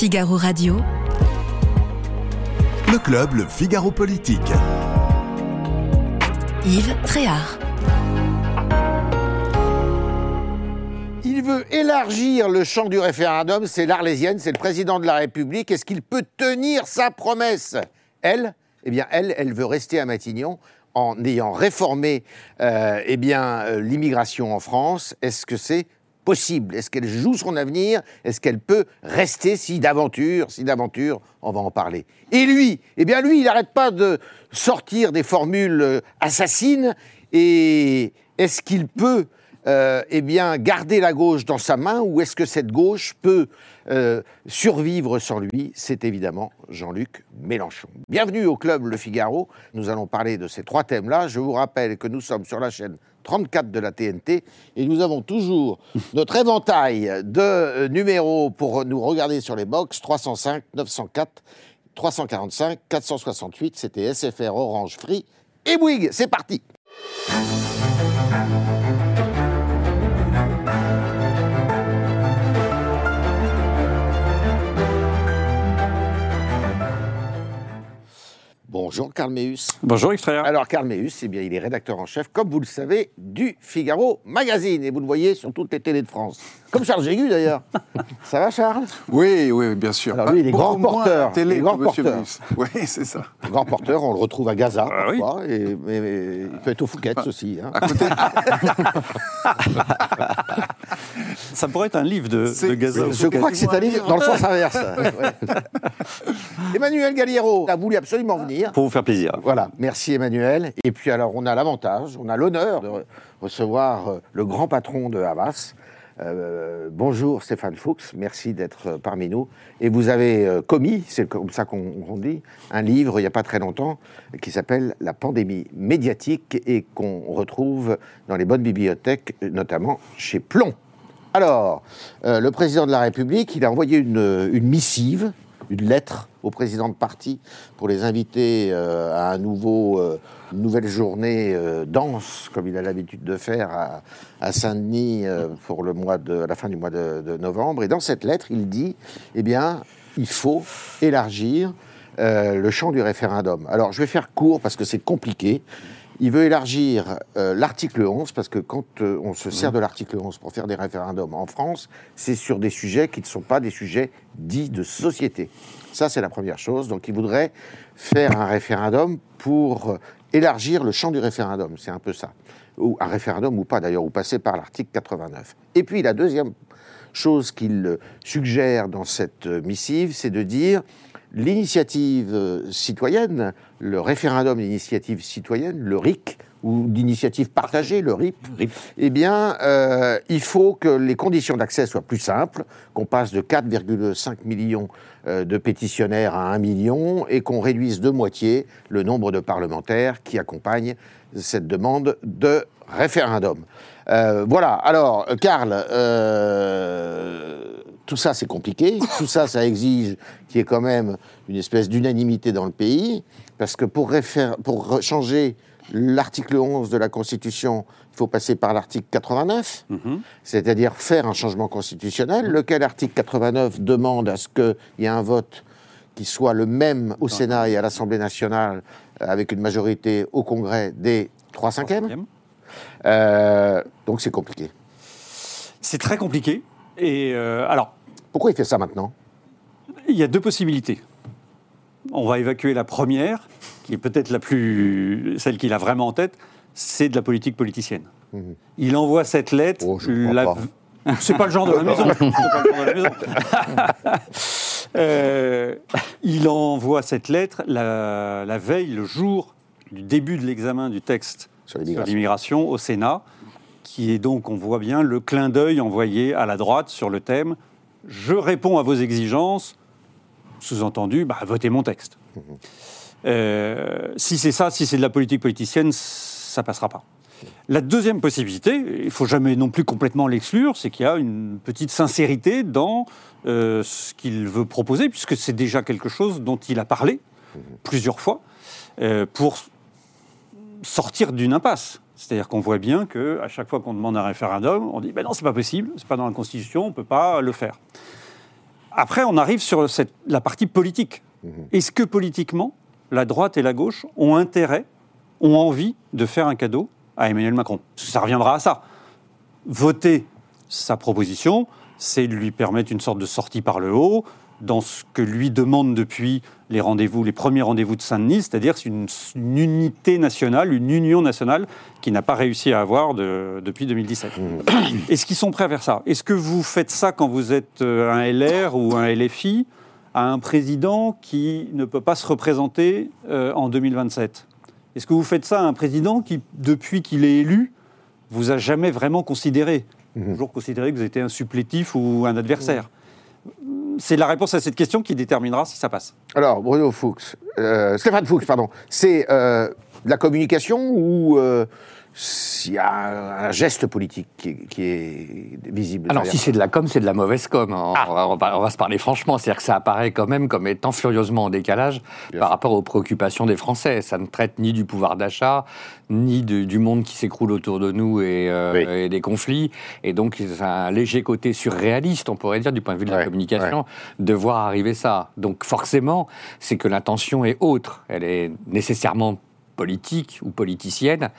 Figaro Radio. Le club, le Figaro Politique. Yves Tréhard. Il veut élargir le champ du référendum, c'est l'Arlésienne, c'est le président de la République. Est-ce qu'il peut tenir sa promesse? Elle, eh bien, elle, elle veut rester à Matignon en ayant réformé euh, eh bien, euh, l'immigration en France. Est-ce que c'est possible Est-ce qu'elle joue son avenir? Est-ce qu'elle peut rester si d'aventure Si d'aventure, on va en parler. Et lui Eh bien, lui, il n'arrête pas de sortir des formules euh, assassines. Et est-ce qu'il peut euh, eh bien, garder la gauche dans sa main ou est-ce que cette gauche peut euh, survivre sans lui? C'est évidemment Jean-Luc Mélenchon. Bienvenue au club Le Figaro. Nous allons parler de ces trois thèmes-là. Je vous rappelle que nous sommes sur la chaîne 34 de la TNT et nous avons toujours notre éventail de euh, numéros pour nous regarder sur les box 305, 904, 345, 468. C'était SFR Orange Free et Bouygues. C'est parti. Bonjour Karl Meus. Bonjour Extraire. Alors Karl Meus, eh bien, il est rédacteur en chef, comme vous le savez, du Figaro Magazine. Et vous le voyez sur toutes les télés de France. Comme Charles Jégu d'ailleurs. Ça va Charles? Oui, oui, bien sûr. Alors lui, il est grand Beaucoup moins porteur. Télé, Il est grand porteur. Oui, c'est ça. Grand porteur, on le retrouve à Gaza Ah oui. Et, mais, mais il peut être au Fouquet's aussi. hein. À côté, Ça pourrait être un livre de, de Gaza. Je crois que c'est un livre dans le sens inverse. Ouais. Emmanuel Galliero a voulu absolument venir. Pour vous faire plaisir. Voilà, merci Emmanuel. Et puis alors, on a l'avantage, on a l'honneur de re- recevoir euh, le grand patron de Havas. Euh, bonjour Stéphane Fuchs, merci d'être euh, parmi nous. Et vous avez euh, commis, c'est comme ça qu'on dit, un livre il n'y a pas très longtemps qui s'appelle La pandémie médiatique et qu'on retrouve dans les bonnes bibliothèques, notamment chez Plomb. Alors, le président de la République, il a envoyé une missive, une lettre au président de parti pour les inviter euh, à un nouveau, euh, une nouvelle journée euh, danse, comme il a l'habitude de faire à, Saint-Denis pour la fin du mois de, novembre. Et dans cette lettre, il dit, eh bien, il faut élargir le champ du référendum. Alors, je vais faire court parce que c'est compliqué. Il veut élargir euh, l'article 11, parce que quand euh, on se sert de l'article 11 pour faire des référendums en France, c'est sur des sujets qui ne sont pas des sujets dits de société. Ça, c'est la première chose. Donc, il voudrait faire un référendum pour euh, élargir le champ du référendum. C'est un peu ça. Ou un référendum ou pas, d'ailleurs, ou passer par l'article 89. Et puis, la deuxième chose qu'il suggère dans cette missive, c'est de dire l'initiative euh, citoyenne, le référendum d'initiative citoyenne, le RIC, ou d'initiative partagée, le RIP, eh bien, euh, il faut que les conditions d'accès soient plus simples, qu'on passe de 4,5 millions euh, de pétitionnaires à 1 million et qu'on réduise de moitié le nombre de parlementaires qui accompagnent cette demande de référendum. Euh, voilà, alors, Karl, euh, tout ça c'est compliqué, tout ça ça exige qu'il y ait quand même une espèce d'unanimité dans le pays, parce que pour, changer l'article 11 de la Constitution, il faut passer par l'article 89, c'est-à-dire faire un changement constitutionnel, lequel article 89 demande à ce qu'il y ait un vote qui soit le même au Sénat et à l'Assemblée nationale, euh, avec une majorité au Congrès des 3 cinquièmes. Euh, donc c'est compliqué. C'est très compliqué. Et euh, alors, Pourquoi il fait ça maintenant il y a deux possibilités. On va évacuer la première, qui est peut-être la plus, celle qu'il a vraiment en tête, c'est de la politique politicienne. Il envoie cette lettre. Mhm. Oh, la- pas. C'est pas le genre de la maison. Pas le genre de la maison. Euh, il envoie cette lettre la, la veille, le jour du début de l'examen du texte Sur l'immigration au Sénat, qui est donc, on voit bien, le clin d'œil envoyé à la droite sur le thème Je réponds à vos exigences, sous-entendu, bah, votez mon texte. Euh, si c'est ça, si c'est de la politique politicienne, ça passera pas. La deuxième possibilité, il faut jamais non plus complètement l'exclure, c'est qu'il y a une petite sincérité dans euh, ce qu'il veut proposer, puisque c'est déjà quelque chose dont il a parlé plusieurs fois, euh, pour sortir d'une impasse. C'est-à-dire qu'on voit bien qu'à chaque fois qu'on demande un référendum, on dit ben non, c'est pas possible, c'est pas dans la Constitution, on peut pas le faire. Après, on arrive sur cette- la partie politique. Est-ce que politiquement, la droite et la gauche ont intérêt, ont envie de faire un cadeau à Emmanuel Macron? Ça reviendra à ça. Voter sa proposition, c'est lui permettre une sorte de sortie par le haut dans ce que lui demande depuis les rendez-vous, les premiers rendez-vous de Saint-Denis, c'est-à-dire une, une unité nationale, une union nationale qu'il n'a pas réussi à avoir de- depuis 2017. Est-ce qu'ils sont prêts à faire ça? Est-ce que vous faites ça quand vous êtes euh, un LR ou un LFI à un président qui ne peut pas se représenter euh, en 2027 Est-ce que vous faites ça à un président qui, depuis qu'il est élu, vous a jamais vraiment considéré? Toujours considéré que vous étiez un supplétif ou un adversaire? C'est la réponse à cette question qui déterminera si ça passe. Alors, Bruno Fuchs, euh, Stéphane Fuchs, pardon, c'est euh, la communication ou s'il y a un geste politique qui est, qui est visible Alors, si c'est de la com, c'est de la mauvaise com. hein. Ah. On, va, on va- se parler franchement. C'est-à-dire que ça apparaît quand même comme étant furieusement en décalage Bien par sûr. rapport aux préoccupations des Français. Ça ne traite ni du pouvoir d'achat, ni de- du monde qui s'écroule autour de nous et, euh, Oui. et des conflits. Et donc, c'est un léger côté surréaliste, on pourrait dire, du point de vue de Ouais, la communication, de voir arriver ça. Donc, forcément, c'est que l'intention est autre. Elle est nécessairement politique ou politicienne.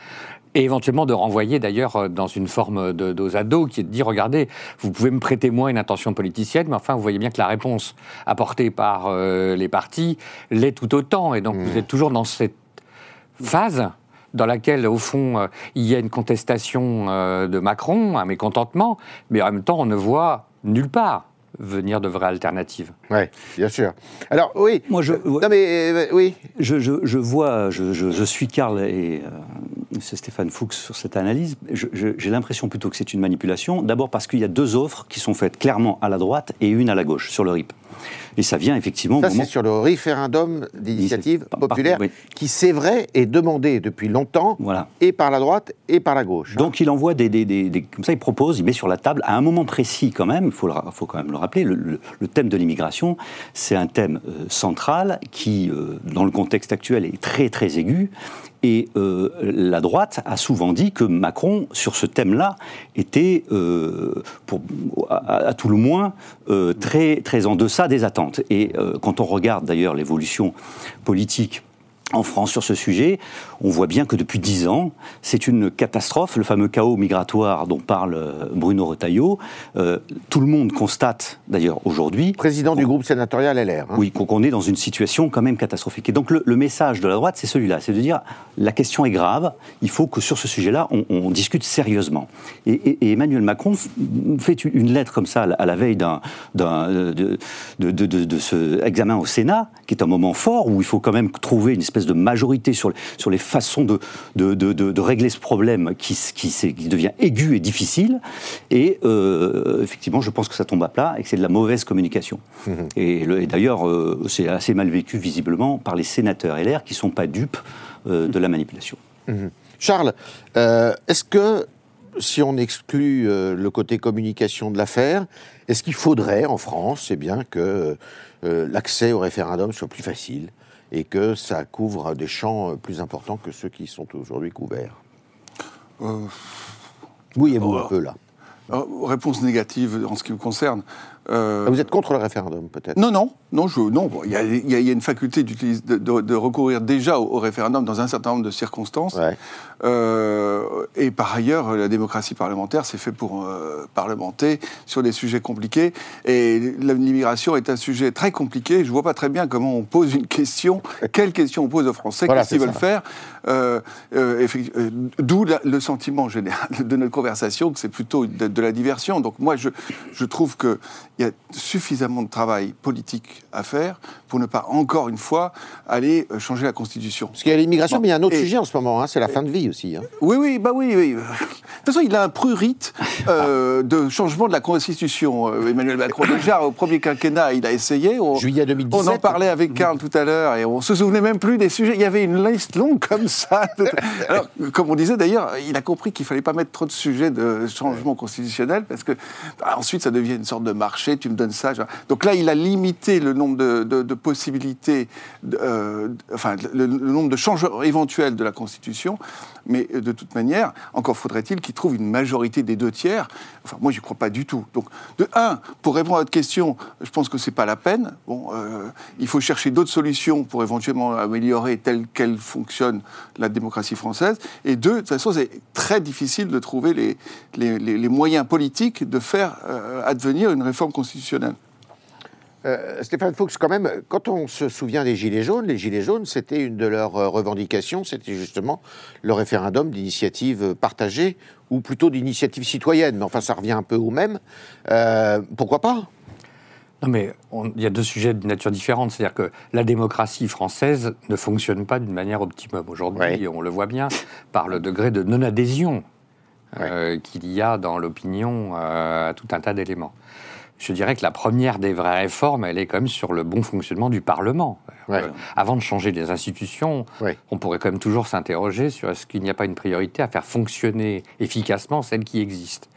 Et éventuellement de renvoyer d'ailleurs euh, dans une forme de dos à dos qui est de dire regardez, vous pouvez me prêter moi une intention politicienne, mais enfin vous voyez bien que la réponse apportée par euh, les partis l'est tout autant. Et donc vous êtes toujours dans cette phase dans laquelle, au fond, euh, il y a une contestation euh, de Macron, un mécontentement, mais en même temps, on ne voit nulle part venir de vraies alternatives. Oui, bien sûr. Alors, oui. Moi, je- Non, mais euh, oui. Je, je- je vois, je, je- je suis Karl et euh, c'est Stéphane Fuchs sur cette analyse. J'ai l'impression plutôt que c'est une manipulation. D'abord parce qu'il y a deux offres qui sont faites clairement à la droite et une à la gauche sur le RIP. Et ça vient effectivement Ça, c'est sur le référendum d'initiative par- populaire oui. qui, c'est vrai, est demandé depuis longtemps Voilà. et par la droite et par la gauche. Donc il envoie des, des- des- des- comme ça, il propose, il met sur la table à un moment précis quand même. Il faut, faut quand même le rappeler. Le, le- le thème de l'immigration, c'est un thème euh, central qui, euh, dans le contexte actuel, est très très aigu. Et euh, la droite a souvent dit que Macron, sur ce thème-là, était, euh, pour, à, tout le moins, euh, très, très en deçà des attentes. Et quand on regarde d'ailleurs l'évolution politique en France sur ce sujet, on voit bien que depuis dix ans, c'est une catastrophe, le fameux chaos migratoire dont parle euh, Bruno Retailleau. Euh, tout le monde constate d'ailleurs aujourd'hui Président du groupe sénatorial LR. hein. oui, qu'on est dans une situation quand même catastrophique. Et donc le, le message de la droite, c'est celui-là, c'est de dire la question est grave, il faut que sur ce sujet-là, on, on discute sérieusement. Et, et- et Emmanuel Macron fait une- lettre comme ça à la- veille d'un, de- de- de ce examen au Sénat, qui est un moment fort où il faut quand même trouver une espèce de majorité sur, sur les façons de, de, de- régler ce problème qui, qui, qui devient aigu et difficile. Et euh, effectivement, je pense que ça tombe à plat et que c'est de la mauvaise communication. Et, le- et d'ailleurs, euh, c'est assez mal vécu visiblement par les sénateurs LR qui ne sont pas dupes euh, de la manipulation. Charles, euh, est-ce que, si on exclut euh, le côté communication de l'affaire, est-ce qu'il faudrait en France, c'est bien que euh, l'accès au référendum soit plus facile? Et que ça couvre des champs euh, plus importants que ceux qui sont aujourd'hui couverts Euh, Oui, et vous un peu là. alors, réponse négative en ce qui me concerne. Euh, Ah, Vous êtes contre le référendum, peut-être? Non, non, non, je, non. Il y, a- il y une faculté de, de- de recourir déjà au, au référendum dans un certain nombre de circonstances. Ouais. Euh, et par ailleurs, la démocratie parlementaire, c'est fait pour euh, parlementer sur des sujets compliqués. Et l'immigration est un sujet très compliqué. Je ne vois pas très bien comment on pose une question, quelle question on pose aux Français, Voilà, qu'est-ce qu'ils veulent faire? Euh, D'où le sentiment général de notre conversation que c'est plutôt de, de la diversion. Donc moi, je, je trouve qu'il y a suffisamment de travail politique à faire pour ne pas, encore une fois, aller euh, changer la Constitution. Parce qu'il y a l'immigration, Bon, mais il y a un autre et- sujet en ce moment, hein, c'est la fin de vie aussi. hein. Oui, oui, bah oui, oui. De toute façon, il a un prurite euh, de changement de la Constitution. Euh, Emmanuel Macron, déjà, au premier quinquennat, il a essayé. On, Juillet 2017. On en parlait avec Karl tout à l'heure et on se souvenait même plus des sujets. Il y avait une liste longue comme ça. Alors, comme on disait d'ailleurs, il a compris qu'il fallait pas mettre trop de sujets de changement constitutionnel parce que bah, ensuite ça devient une sorte de marché. Tu me donnes ça. Donc là, il a limité le le nombre de, possibilités, euh, enfin le, nombre de changements éventuels de la Constitution, mais euh, de toute manière, encore faudrait-il qu'il trouve une majorité des deux tiers. Enfin, moi, je crois pas du tout. Donc, de un, pour répondre à votre question, je pense que c'est pas la peine. Bon, euh, il faut chercher d'autres solutions pour éventuellement améliorer telle qu'elle fonctionne la démocratie française. Et deux, de toute façon, c'est très difficile de trouver les, moyens politiques de faire advenir une réforme constitutionnelle. Euh, Stéphane Fuchs, quand même, quand on se souvient des Gilets jaunes, les Gilets jaunes, c'était une de leurs euh, revendications, c'était justement le référendum d'initiative partagée, ou plutôt d'initiative citoyenne. Mais enfin, ça revient un peu au même. Euh, pourquoi pas? Non, mais il y a deux sujets de nature différente. C'est-à-dire que la démocratie française ne fonctionne pas d'une manière optimum. Aujourd'hui, Ouais. on le voit bien par le degré de non-adhésion euh, qu'il y a dans l'opinion euh, à tout un tas d'éléments. Je dirais que la première des vraies réformes, elle est quand même sur le bon fonctionnement du Parlement. Ouais. Euh, avant de changer les institutions, Ouais. on pourrait quand même toujours s'interroger sur est-ce qu'il n'y a pas une priorité à faire fonctionner efficacement celles qui existent.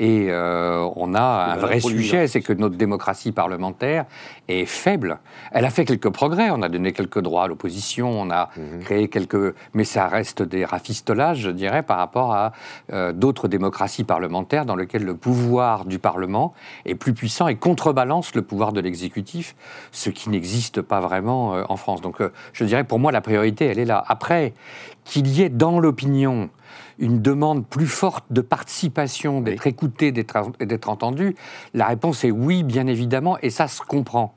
Et euh, on a un vrai sujet, c'est que notre démocratie parlementaire est faible. Elle a fait quelques progrès, on a donné quelques droits à l'opposition, on a créé quelques... Mais ça reste des rafistolages, je dirais, par rapport à euh, d'autres démocraties parlementaires dans lesquelles le pouvoir du Parlement est plus puissant et contrebalance le pouvoir de l'exécutif, ce qui n'existe pas vraiment euh, en France. Donc euh, je dirais, pour moi, la priorité, elle est là. Après, qu'il y ait dans l'opinion une demande plus forte de participation, d'être écouté, d'être d'être entendu La réponse est oui, bien évidemment, et ça se comprend.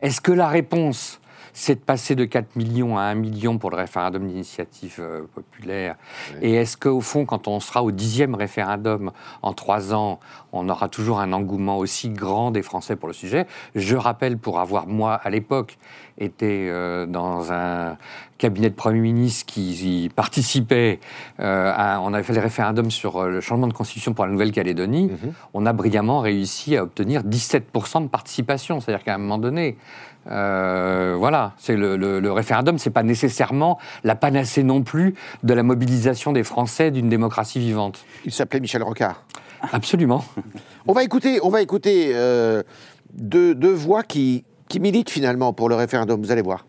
Est-ce que la réponse, c'est de passer de 4 millions à 1 million pour le référendum d'initiative euh, populaire. Et est-ce qu'au fond, quand on sera au dixième référendum en trois ans, on aura toujours un engouement aussi grand des Français pour le sujet? Je rappelle, pour avoir, moi, à l'époque, été euh, dans un cabinet de Premier ministre qui y participait, euh, à- on avait fait le référendum sur le changement de constitution pour la Nouvelle-Calédonie, on a brillamment réussi à obtenir 17% de participation. C'est-à-dire qu'à un moment donné, euh, voilà, c'est le, le- le référendum, c'est pas nécessairement la panacée non plus de la mobilisation des Français d'une démocratie vivante. Il s'appelait Michel Rocard. Absolument. On va écouter, on va écouter euh, deux, deux voix qui, qui militent finalement pour le référendum, vous allez voir.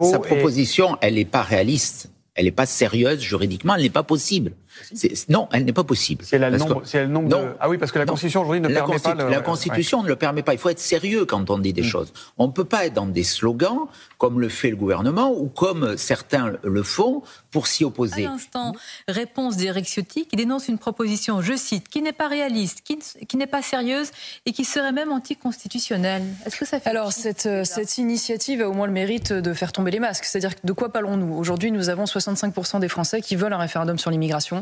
Sa proposition, elle n'est pas réaliste. Elle n'est pas sérieuse juridiquement, elle n'est pas possible. C'est- Non, elle n'est pas possible. A le nombre, que- si elle a le nombre Non. de... Ah oui, parce que la Non. Constitution aujourd'hui ne la, permet pas le... la Constitution ne le permet pas. Il faut être sérieux quand on dit des choses. On ne peut pas être dans des slogans comme le fait le gouvernement ou comme certains le font pour s'y À opposer. l'instant, réponse d'Éric Ciotti qui dénonce une proposition, je cite, qui n'est pas réaliste, qui n'est pas sérieuse et qui serait même anticonstitutionnelle. Est-ce que ça fait Alors, cette, euh, cette initiative a au moins le mérite de faire tomber les masques. C'est-à-dire, de quoi parlons-nous? Aujourd'hui, nous avons 65% des Français qui veulent un référendum sur l'immigration.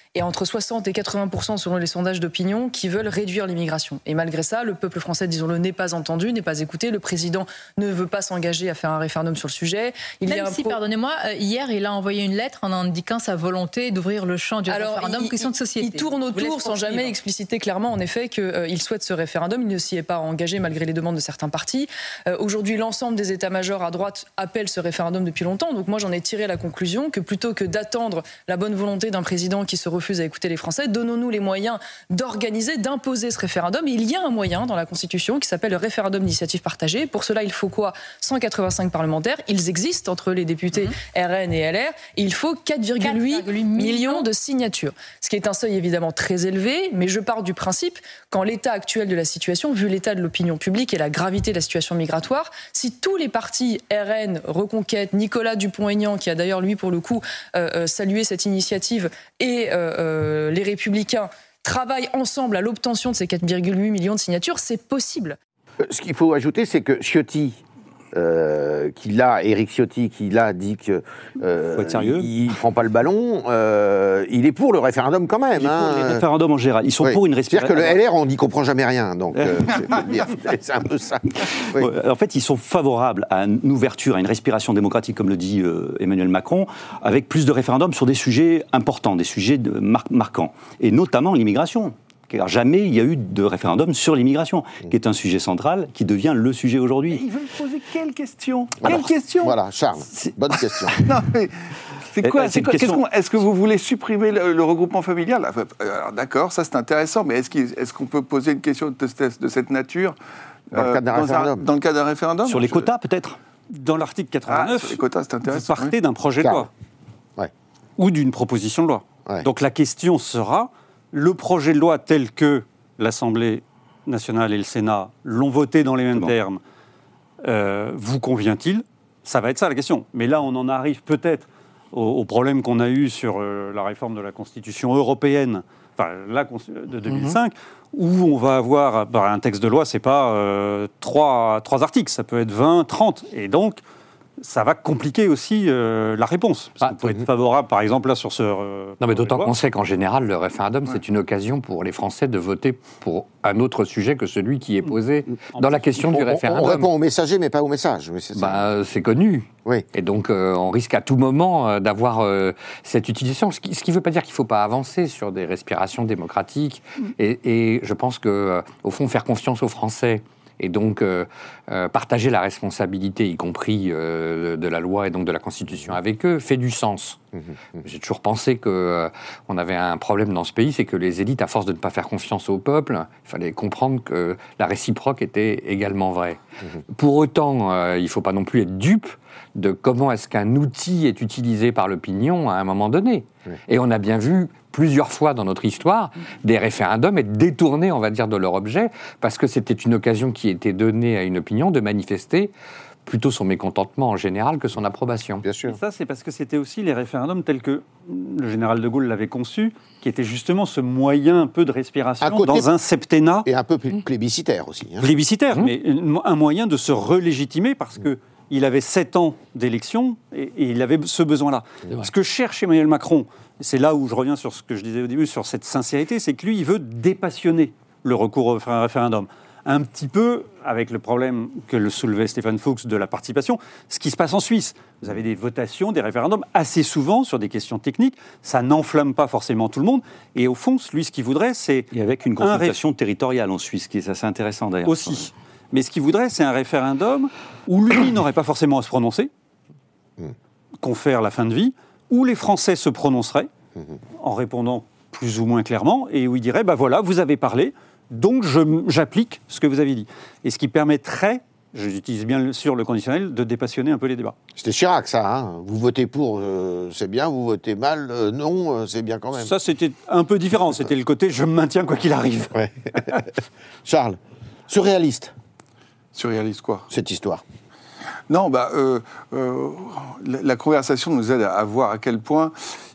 Et entre 60 et 80 selon les sondages d'opinion qui veulent réduire l'immigration. Et malgré ça, le peuple français, disons-le, n'est pas entendu, n'est pas écouté. Le président ne veut pas s'engager à faire un référendum sur le sujet. Il y a Même un si, pro- pardonnez-moi, euh, hier, il a envoyé une lettre en indiquant sa volonté d'ouvrir le champ du Alors, référendum il- question de société. Il tourne autour sans jamais expliciter clairement, en effet, qu'il souhaite ce référendum. Il ne s'y est pas engagé malgré les demandes de certains partis. Euh, Aujourd'hui, l'ensemble des états-majors à droite appellent ce référendum depuis longtemps. Donc moi, j'en ai tiré la conclusion que plutôt que d'attendre la bonne volonté d'un président qui se refuse à écouter les Français, donnons-nous les moyens d'organiser, d'imposer ce référendum. Et il y a un moyen dans la Constitution qui s'appelle le référendum d'initiative partagée. Pour cela, il faut quoi? 185 parlementaires. Ils existent entre les députés RN et LR. Et il faut 4,8 4,8 millions de signatures. Ce qui est un seuil évidemment très élevé, mais je pars du principe qu'en l'état actuel de la situation, vu l'état de l'opinion publique et la gravité de la situation migratoire, si tous les partis RN, Reconquête, Nicolas Dupont-Aignan, qui a d'ailleurs lui pour le coup euh, euh, salué cette initiative, et euh, les Républicains travaillent ensemble à l'obtention de ces 4,8 millions de signatures, c'est possible. Euh, Ce qu'il faut ajouter, c'est que Ciotti, euh, qui l'a, Éric Ciotti, qui l'a dit que euh, Faut être sérieux. il ne prend pas le ballon, euh, il est pour le référendum quand même. Pour hein. les référendums en général. Ils sont Oui. pour une C'est-à-dire respiration. que le LR, on n'y comprend jamais rien. Donc, c'est un peu ça. Oui. En fait, ils sont favorables à une ouverture, à une respiration démocratique, comme le dit Emmanuel Macron, avec plus de référendums sur des sujets importants, des sujets de- mar- marquants, et notamment l'immigration. Car jamais il y a eu de référendum sur l'immigration, qui est un sujet central, qui devient le sujet aujourd'hui. Ils veulent poser quelle question? Alors, Quelle question? Voilà, Charles, bonne question. Non, mais c'est quoi, eh, Est-ce que vous voulez supprimer le, le regroupement familial? Alors, D'accord, ça c'est intéressant, mais est-ce qu'il- est-ce qu'on peut poser une question de, cette- de cette nature Dans le cadre d'un dans un- référendum. Dans le cadre d'un référendum? Sur les je- quotas, peut-être? Dans l'article Ah, 89, sur les quotas, c'est vous intéressant. partez oui. d'un projet de loi. Ouais. Ou d'une proposition de loi. Ouais. Donc la question sera, le projet de loi tel que l'Assemblée nationale et le Sénat l'ont voté dans les mêmes Bon. termes, euh, vous convient-il? Ça va être ça la question. Mais là, on en arrive peut-être au, au problème qu'on a eu sur euh, la réforme de la Constitution européenne, enfin la de 2005, où on va avoir bah, un texte de loi, c'est pas euh, trois, trois articles, ça peut être 20, 30. Et donc, ça va compliquer aussi euh, la réponse. Parce Ah, peut être favorable, par exemple, là, sur ce. euh, Non, mais d'autant qu'on sait qu'en général, le référendum, c'est une occasion pour les Français de voter pour un autre sujet que celui qui est posé dans la question On, du référendum. on répond au messager, mais pas au message. Oui, c'est ça. Bah, c'est connu. Oui. Et donc, euh, on risque à tout moment euh, d'avoir euh, cette utilisation. Ce qui ne veut pas dire qu'il ne faut pas avancer sur des respirations démocratiques. Et, et je pense que, euh, au fond, faire confiance aux Français et donc euh, euh, partager la responsabilité, y compris euh, de la loi et donc de la Constitution avec eux, fait du sens. J'ai toujours pensé que euh, on avait un problème dans ce pays, c'est que les élites, à force de ne pas faire confiance au peuple, il fallait comprendre que la réciproque était également vraie. Pour autant, il ne faut pas non plus être dupe de comment est-ce qu'un outil est utilisé par l'opinion à un moment donné. Et on a bien vu plusieurs fois dans notre histoire des référendums être détournés, on va dire, de leur objet, parce que c'était une occasion qui était donnée à une opinion de manifester plutôt son mécontentement en général que son approbation. Bien Et sûr. ça, c'est parce que c'était aussi les référendums tels que le général de Gaulle l'avait conçu, qui était justement ce moyen un peu de respiration côté- dans un septennat Et un peu plébiscitaire aussi. hein. plébiscitaire, Mmh. mais un moyen de se relégitimer parce que il avait sept ans d'élection et, et il avait ce besoin-là. Ce que cherche Emmanuel Macron, c'est là où je reviens sur ce que je disais au début, sur cette sincérité, c'est que lui, il veut dépassionner le recours au réfé- référendum. Un petit peu avec le problème que le soulevait Stéphane Fuchs de la participation, ce qui se passe en Suisse. Vous avez des votations, des référendums assez souvent sur des questions techniques. Ça n'enflamme pas forcément tout le monde. Et au fond, lui, ce qu'il voudrait, c'est Et avec une Un consultation territoriale en Suisse, qui est assez intéressant d'ailleurs. aussi. Mais ce qu'il voudrait, c'est un référendum où lui n'aurait pas forcément à se prononcer, confère la fin de vie, où les Français se prononceraient en répondant plus ou moins clairement, et où il dirait, bah voilà, vous avez parlé, donc j'applique ce que vous avez dit. Et ce qui permettrait, j'utilise bien sûr le conditionnel, de dépassionner un peu les débats. C'était Chirac, ça. hein. Vous votez pour, euh, c'est bien. Vous votez mal, euh, non, euh, c'est bien quand même. Ça, c'était un peu différent. C'était le côté je me maintiens quoi qu'il arrive. Ouais. Charles, surréaliste, Surréaliste, quoi. cette histoire. Non, bah, euh, euh, la, la conversation nous aide à, à voir à quel point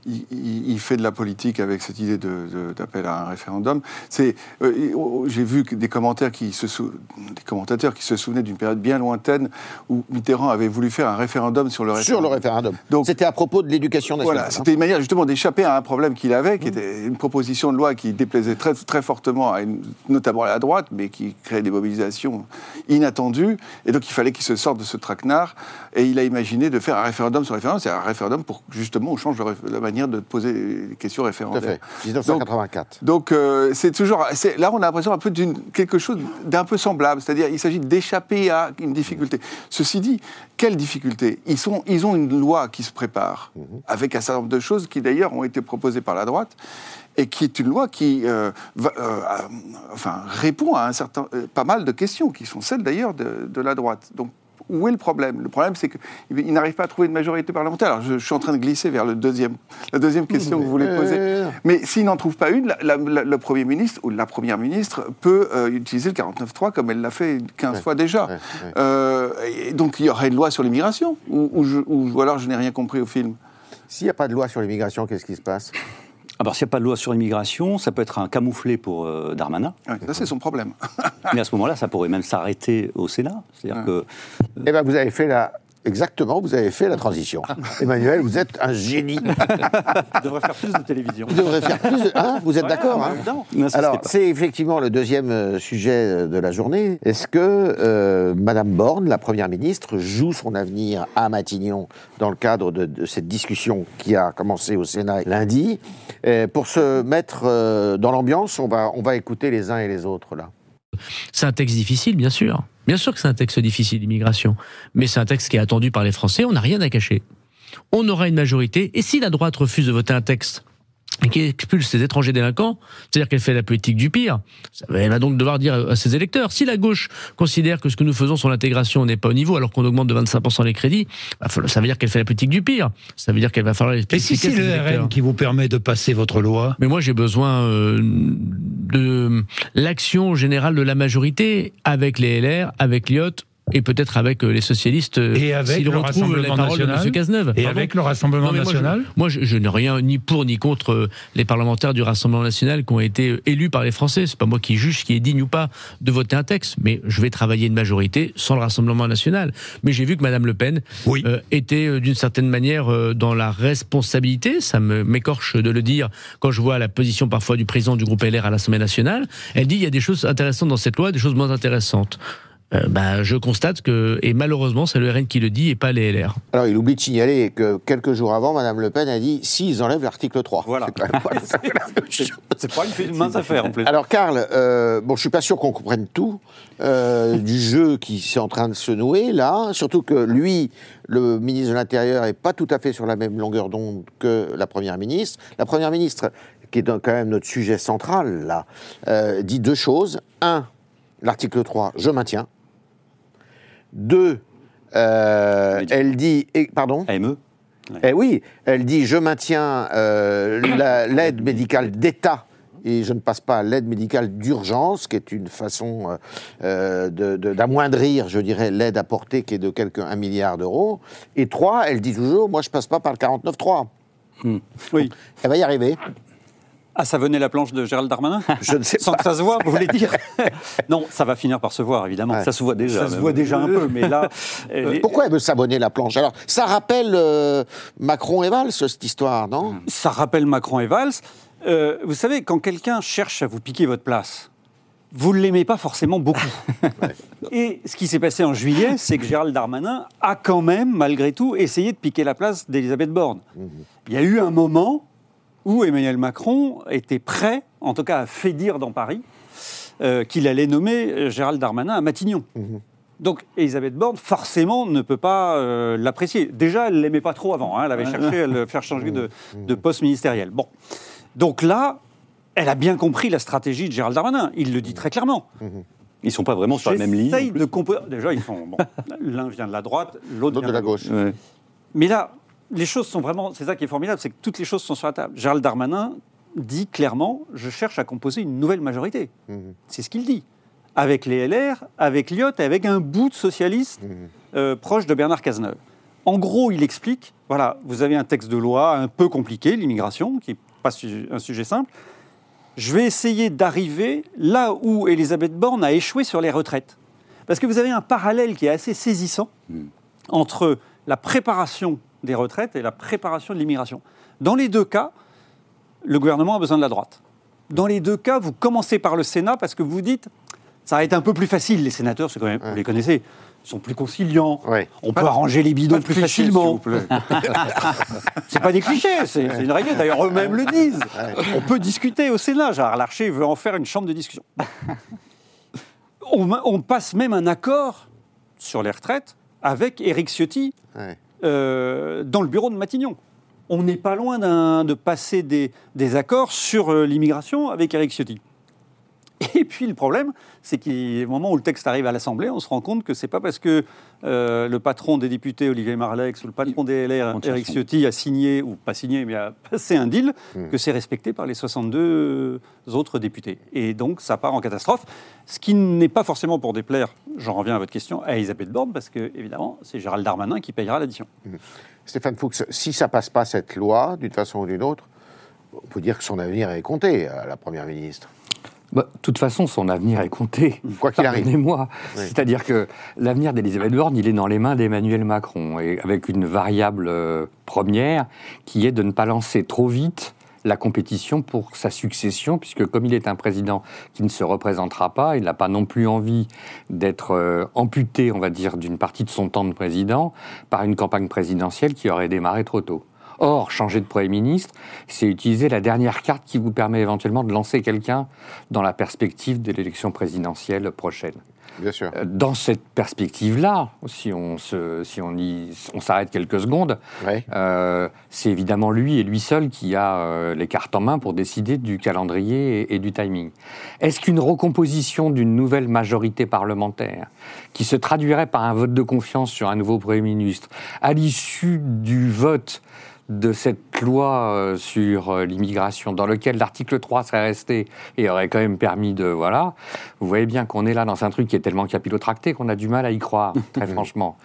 il, fait de la politique avec cette idée d'appel à un référendum. C'est, euh, oh, j'ai vu des commentaires qui se sou- des commentateurs qui se souvenaient d'une période bien lointaine où Mitterrand avait voulu faire un référendum sur le Sur référendum. le référendum. Donc- C'était à propos de l'éducation nationale. Voilà, hein. c'était une manière justement d'échapper à un problème qu'il avait, qui était une proposition de loi qui déplaisait très, très fortement, à une- notamment à la droite, mais qui créait des mobilisations inattendues. Et donc il fallait qu'il se sorte de ce traquenard. Et il a imaginé de faire un référendum sur le référendum. C'est un référendum pour justement on change le la manière de poser les questions Tout à référendaires. fait. 1984. Donc euh, c'est toujours, là on a l'impression un peu d'une quelque chose d'un peu semblable, c'est-à-dire il s'agit d'échapper à une difficulté. Ceci dit, quelle difficulté Ils sont, ils ont une loi qui se prépare avec un certain nombre de choses qui d'ailleurs ont été proposées par la droite et qui est une loi qui euh, va- euh, euh, enfin, répond à un certain, euh, pas mal de questions qui sont celles d'ailleurs de, de la droite. Donc où est le problème? Le problème, c'est qu'il n'arrive pas à trouver une majorité parlementaire. Alors, je, je suis en train de glisser vers le deuxième, la deuxième question que vous voulez poser. Euh, Mais s'il n'en trouve pas une, la- la- la- le Premier ministre ou la Première ministre peut euh, utiliser le 49.3 comme elle l'a fait 15 fois déjà. ouais, ouais. Euh, et donc il y aurait une loi sur l'immigration ou alors je n'ai rien compris au film? S'il n'y a pas de loi sur l'immigration, qu'est-ce qui se passe? Alors, s'il n'y a pas de loi sur l'immigration, ça peut être un camouflet pour euh, Darmanin. Ouais, ça, c'est son problème. Mais à ce moment-là, ça pourrait même s'arrêter au Sénat. C'est-à-dire que Eh bien, vous avez fait la... Exactement, vous avez fait la transition. Emmanuel, vous êtes un génie. On devrait faire plus de télévision. Vous devrez faire plus de... Hein vous êtes Ouais, d'accord hein Alors, c'est effectivement le deuxième euh, sujet euh, de la journée. Est-ce que euh, Madame Borne, la Première ministre, joue son avenir à Matignon dans le cadre de, de cette discussion qui a commencé au Sénat lundi? Euh, Pour se mettre euh, dans l'ambiance, on va, on va écouter les uns et les autres là. C'est un texte difficile, bien sûr. Bien sûr que c'est un texte difficile, l'immigration. Mais c'est un texte qui est attendu par les Français, on n'a rien à cacher. On aura une majorité, et si la droite refuse de voter un texte et qui expulse ces étrangers délinquants, c'est-à-dire qu'elle fait la politique du pire, elle va donc devoir dire à ses électeurs, si la gauche considère que ce que nous faisons sur l'intégration n'est pas au niveau, alors qu'on augmente de 25% les crédits, bah, ça veut dire qu'elle fait la politique du pire. Ça veut dire qu'elle va falloir Et si c'est le RN qui vous permet de passer votre loi Mais moi, j'ai besoin euh, de l'action générale de la majorité avec les LR, avec l'IOT, et peut-être avec euh, les socialistes euh, et avec le Rassemblement national Cazeneuve. Et avec le Rassemblement national Moi, je, je, n'ai rien ni pour ni contre euh, les parlementaires du Rassemblement national qui ont été élus par les Français. C'est pas moi qui juge qui est digne ou pas de voter un texte, mais je vais travailler une majorité sans le Rassemblement national. Mais j'ai vu que Madame Le Pen oui. euh, était d'une certaine manière euh, dans la responsabilité. Ça me m'écorche de le dire quand je vois la position parfois du président du groupe LR à l'Assemblée nationale. Elle dit il y a des choses intéressantes dans cette loi, des choses moins intéressantes. Euh, bah, je constate que, et malheureusement, c'est le RN qui le dit et pas les LR. Alors, il oublie de signaler que quelques jours avant, Mme Le Pen a dit si ils enlèvent l'article 3. Voilà. C'est pas une mince affaire en plus. Alors, Karl, euh, bon, je suis pas sûr qu'on comprenne tout euh, du jeu qui est en train de se nouer là, surtout que lui, le ministre de l'Intérieur, est pas tout à fait sur la même longueur d'onde que la Première ministre. La Première ministre, qui est quand même notre sujet central là, euh, dit deux choses. Un, l'article 3, je maintiens. Deux, euh, elle dit, et, pardon AME Eh oui, elle dit je maintiens euh, la- l'aide médicale d'État et je ne passe pas à l'aide médicale d'urgence, qui est une façon euh, euh, de- de- d'amoindrir, je dirais, l'aide apportée qui est de quelques 1 milliard d'euros. Et trois, elle dit toujours, moi je passe pas par le 49.3. Oui. Elle va y arriver. Ah, ça venait la planche de Gérald Darmanin Je ne sais Sans pas. que ça se voit, vous voulez dire Non, ça va finir par se voir, évidemment. Ouais. Ça se voit déjà. Ça se voit déjà un peu, mais là... elle est- Pourquoi elle veut s'abonner la planche? Alors, ça rappelle euh, Macron et Valls, cette histoire, non? Ça rappelle Macron et Valls. Euh, vous savez, quand quelqu'un cherche à vous piquer votre place, vous ne l'aimez pas forcément beaucoup. Et ce qui s'est passé en juillet, c'est que Gérald Darmanin a quand même, malgré tout, essayé de piquer la place d'Elisabeth Borne. Il y a eu un moment où Emmanuel Macron était prêt, en tout cas a fait dire dans Paris, euh, qu'il allait nommer euh, Gérald Darmanin à Matignon. Donc Elisabeth Borne, forcément, ne peut pas euh, l'apprécier. Déjà, elle ne l'aimait pas trop avant. hein. Elle avait cherché à le faire changer de, de poste ministériel. Bon. Donc là, elle a bien compris la stratégie de Gérald Darmanin. Il le dit très clairement. Ils sont pas vraiment sur la même ligne. De composer. Déjà, ils sont. bon, L'un vient de la droite, l'autre L'autre vient de la gauche. Ouais. mais là, les choses sont vraiment. C'est ça qui est formidable, c'est que toutes les choses sont sur la table. Gérald Darmanin dit clairement je cherche à composer une nouvelle majorité. C'est ce qu'il dit. Avec les LR, avec l'IOT et avec un bout de socialistes euh, proche de Bernard Cazeneuve. En gros, il explique voilà, vous avez un texte de loi un peu compliqué, l'immigration, qui n'est pas su- un sujet simple. Je vais essayer d'arriver là où Elisabeth Borne a échoué sur les retraites. Parce que vous avez un parallèle qui est assez saisissant entre la préparation des retraites et la préparation de l'immigration. Dans les deux cas, le gouvernement a besoin de la droite. Dans les deux cas, vous commencez par le Sénat parce que vous dites ça va être un peu plus facile. Les sénateurs, c'est quand même, vous les connaissez, ils sont plus conciliants. Ouais. On peut arranger les bidons plus clichés, facilement. C'est pas des clichés, c'est c'est une réalité. D'ailleurs, eux-mêmes le disent. On peut discuter au Sénat. Gérard Larcher veut en faire une chambre de discussion. On, on passe même un accord sur les retraites avec Éric Ciotti Ouais. Euh, dans le bureau de Matignon. On n'est pas loin de passer des, accords sur euh, l'immigration avec Éric Ciotti. Et puis le problème, c'est qu'au moment où le texte arrive à l'Assemblée, on se rend compte que c'est pas parce que euh, le patron des députés, Olivier Marlex, ou le patron des LR, son- Ciotti, a signé, ou pas signé, mais a passé un deal, que c'est respecté par les 62 autres députés. Et donc ça part en catastrophe, ce qui n'est pas forcément pour déplaire, j'en reviens à votre question, à Elisabeth Borne, parce que évidemment, c'est Gérald Darmanin qui payera l'addition. Stéphane Fuchs, si ça passe pas cette loi, d'une façon ou d'une autre, on peut dire que son avenir est compté à la Première ministre. Bah, De toute façon, son avenir est compté. Quoi qu'il arrive. Pardonnez-moi. Oui. C'est-à-dire que l'avenir d'Elisabeth Borne, il est dans les mains d'Emmanuel Macron, et avec une variable euh, première qui est de ne pas lancer trop vite la compétition pour sa succession, puisque comme il est un président qui ne se représentera pas, il n'a pas non plus envie d'être euh, amputé, on va dire, d'une partie de son temps de président par une campagne présidentielle qui aurait démarré trop tôt. Or, changer de Premier ministre, c'est utiliser la dernière carte qui vous permet éventuellement de lancer quelqu'un dans la perspective de l'élection présidentielle prochaine. Bien sûr. Euh, dans cette perspective-là, si on se, si on y, on s'arrête quelques secondes, euh, c'est évidemment lui et lui seul qui a euh, les cartes en main pour décider du calendrier et, du timing. Est-ce qu'une recomposition d'une nouvelle majorité parlementaire, qui se traduirait par un vote de confiance sur un nouveau premier ministre, à l'issue du vote de cette loi euh, sur euh, l'immigration, dans lequel l'article 3 serait resté et aurait quand même permis de... Voilà, vous voyez bien qu'on est là dans un truc qui est tellement capillotracté qu'on a du mal à y croire, très franchement.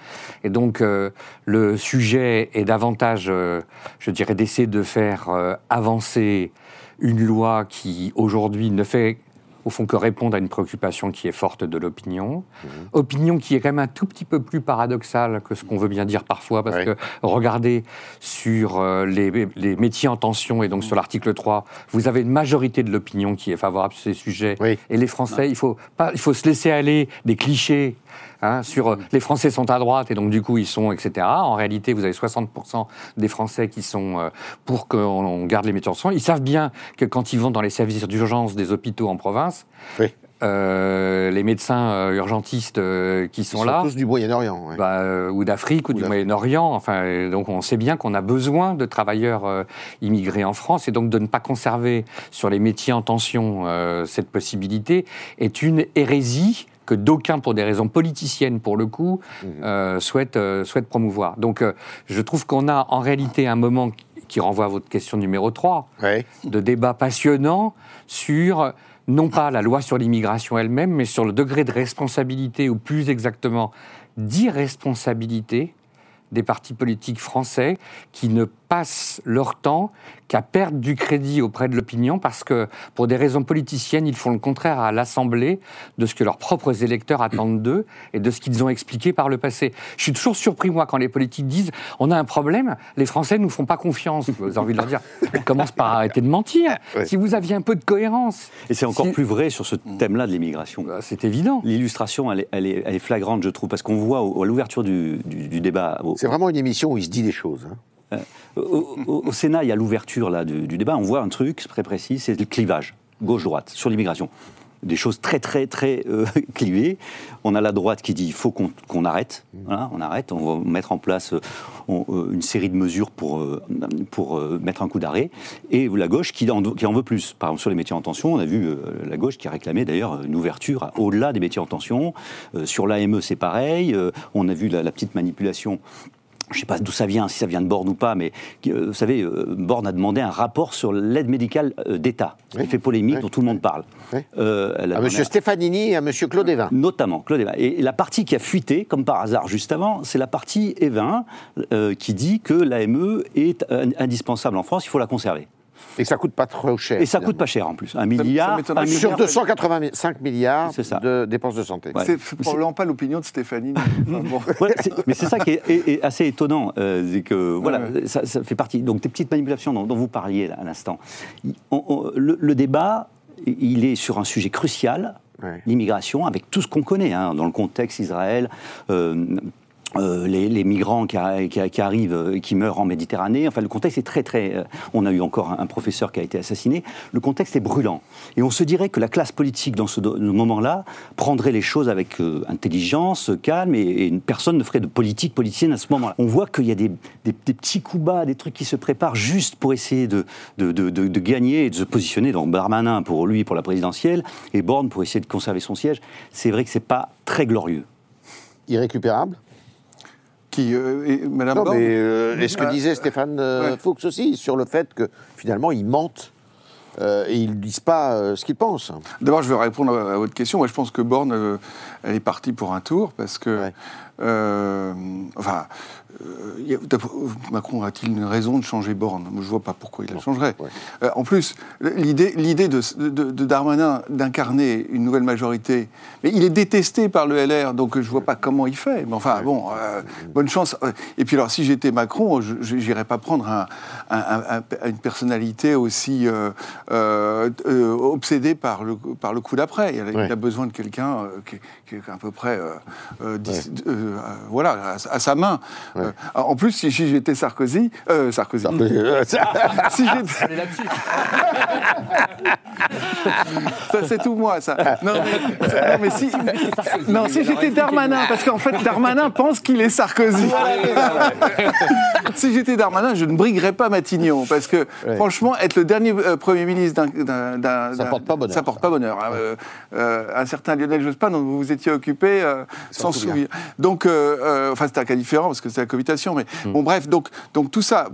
Et donc, euh, le sujet est davantage, je dirais, d'essayer de faire avancer une loi qui, aujourd'hui, ne fait au fond, que répondre à une préoccupation qui est forte de l'opinion. Mhm. Opinion qui est quand même un tout petit peu plus paradoxale que ce qu'on veut bien dire parfois, parce que regardez sur euh, les, les, métiers en tension, et donc sur l'article 3, vous avez une majorité de l'opinion qui est favorable sur ces sujets. Et les Français, il faut, pas, il faut se laisser aller des clichés Hein, sur euh, les Français sont à droite et donc du coup ils sont, etc. En réalité, vous avez 60% des Français qui sont euh, pour qu'on garde les métiers en soins. Ils savent bien que quand ils vont dans les services d'urgence des hôpitaux en province, euh, les médecins urgentistes qui sont, Ils sont là. tous du Moyen-Orient. Bah, ou d'Afrique ou, du Moyen-Orient. Enfin, donc on sait bien qu'on a besoin de travailleurs immigrés en France et donc de ne pas conserver sur les métiers en tension cette possibilité est une hérésie que d'aucuns, pour des raisons politiciennes pour le coup, mhm. euh, souhaitent, euh, souhaitent, promouvoir. Donc euh, je trouve qu'on a en réalité un moment qui renvoie à votre question numéro 3, de débat passionnant sur non pas la loi sur l'immigration elle-même, mais sur le degré de responsabilité, ou plus exactement d'irresponsabilité des partis politiques français qui ne passent leur temps qu'à perdre du crédit auprès de l'opinion parce que, pour des raisons politiciennes, ils font le contraire à l'Assemblée de ce que leurs propres électeurs attendent d'eux et de ce qu'ils ont expliqué par le passé. Je suis toujours surpris, moi, quand les politiques disent on a un problème, les Français ne nous font pas confiance. Vous avez envie de leur dire on commence par arrêter de mentir. Si vous aviez un peu de cohérence. Et c'est encore plus vrai sur ce thème-là de l'immigration. Bah, c'est évident. L'illustration, elle, elle, est, flagrante, je trouve, parce qu'on voit à l'ouverture du, débat. C'est vraiment une émission où il se dit des choses. Hein. Euh, au, Sénat, il y a l'ouverture du, débat. On voit un truc très précis, c'est le clivage gauche-droite sur l'immigration. Des choses très très très euh, clivées. On a la droite qui dit il faut qu'on arrête, on arrête, on va mettre en place euh, une série de mesures pour, mettre un coup d'arrêt. Et la gauche qui en, veut plus. Par exemple sur les métiers en tension, on a vu la gauche qui a réclamé d'ailleurs une ouverture au-delà des métiers en tension. sur l'AME c'est pareil. on a vu la petite manipulation je ne sais pas d'où ça vient, si ça vient de Borne ou pas, mais euh, vous savez, euh, Borne a demandé un rapport sur l'aide médicale euh, d'État, qui fait polémique, dont tout le monde parle. à Monsieur Stefanini et à Monsieur Claude Evin. Notamment, Claude Evin. Et, la partie qui a fuité, comme par hasard juste avant, c'est la partie Evin qui dit que l'AME est indispensable en France, il faut la conserver. Et ça coûte pas trop cher. Et ça coûte pas cher en plus. Un milliard. sur 285 milliards de dépenses de santé. C'est probablement pas l'opinion de Stéphanie. mais c'est ça qui est, assez étonnant. Euh, que, voilà, ça, fait partie. Donc, des petites manipulations dont, vous parliez à l'instant. Le, débat, il est sur un sujet crucial. l'immigration, avec tout ce qu'on connaît, hein, dans le contexte Israël, euh, euh, les, migrants qui, arrivent, euh, qui meurent en Méditerranée. Enfin, le contexte est très, très. Euh, on a eu encore un, professeur qui a été assassiné. Le contexte est brûlant. Et on se dirait que la classe politique, dans ce, moment-là, prendrait les choses avec intelligence, calme, et, personne ne ferait de politique politicienne à ce moment-là. On voit qu'il y a des, petits coups bas, des trucs qui se préparent juste pour essayer de, de, gagner et de se positionner. Donc, Barmanin pour lui, pour la présidentielle, et Borne pour essayer de conserver son siège. C'est vrai que c'est pas très glorieux. Irrécupérable? Qui, euh, Madame non, mais euh, est ce que disait Stéphane euh, Fuchs aussi sur le fait que finalement ils mentent et ils ne disent pas ce qu'ils pensent. D'abord, je vais répondre à, votre question. Moi, je pense que Borne, elle est partie pour un tour parce que, enfin, euh, Macron a-t-il une raison de changer Borne? Je ne vois pas pourquoi il la changerait. Euh, en plus, l'idée de, de, Darmanin d'incarner une nouvelle majorité, mais il est détesté par le LR, donc je ne vois pas comment il fait. Mais enfin, bon, euh, bonne chance. Et puis alors, si j'étais Macron, je n'irais pas prendre une personnalité aussi obsédé par le, par le coup d'après. Il, a besoin de quelqu'un qui, qui, est à peu près voilà, à, sa main. en plus, si j'étais Sarkozy, Sarkozy, si j'étais... ça, c'est tout moi, ça. Non, mais, si, non, si j'étais Darmanin, parce qu'en fait, Darmanin pense qu'il est Sarkozy. si j'étais Darmanin, je ne briguerais pas Matignon, parce que franchement, être le dernier euh, Premier ministre d'un... Ça porte pas bonheur. Ça porte pas bonheur. Hein. Euh, euh, un certain Lionel Jospin, dont vous vous étiez occupé, sans souvenir. Donc, enfin, c'est un cas différent, parce que c'est la cohabitation, mais mm. bon, bref, donc, donc tout ça,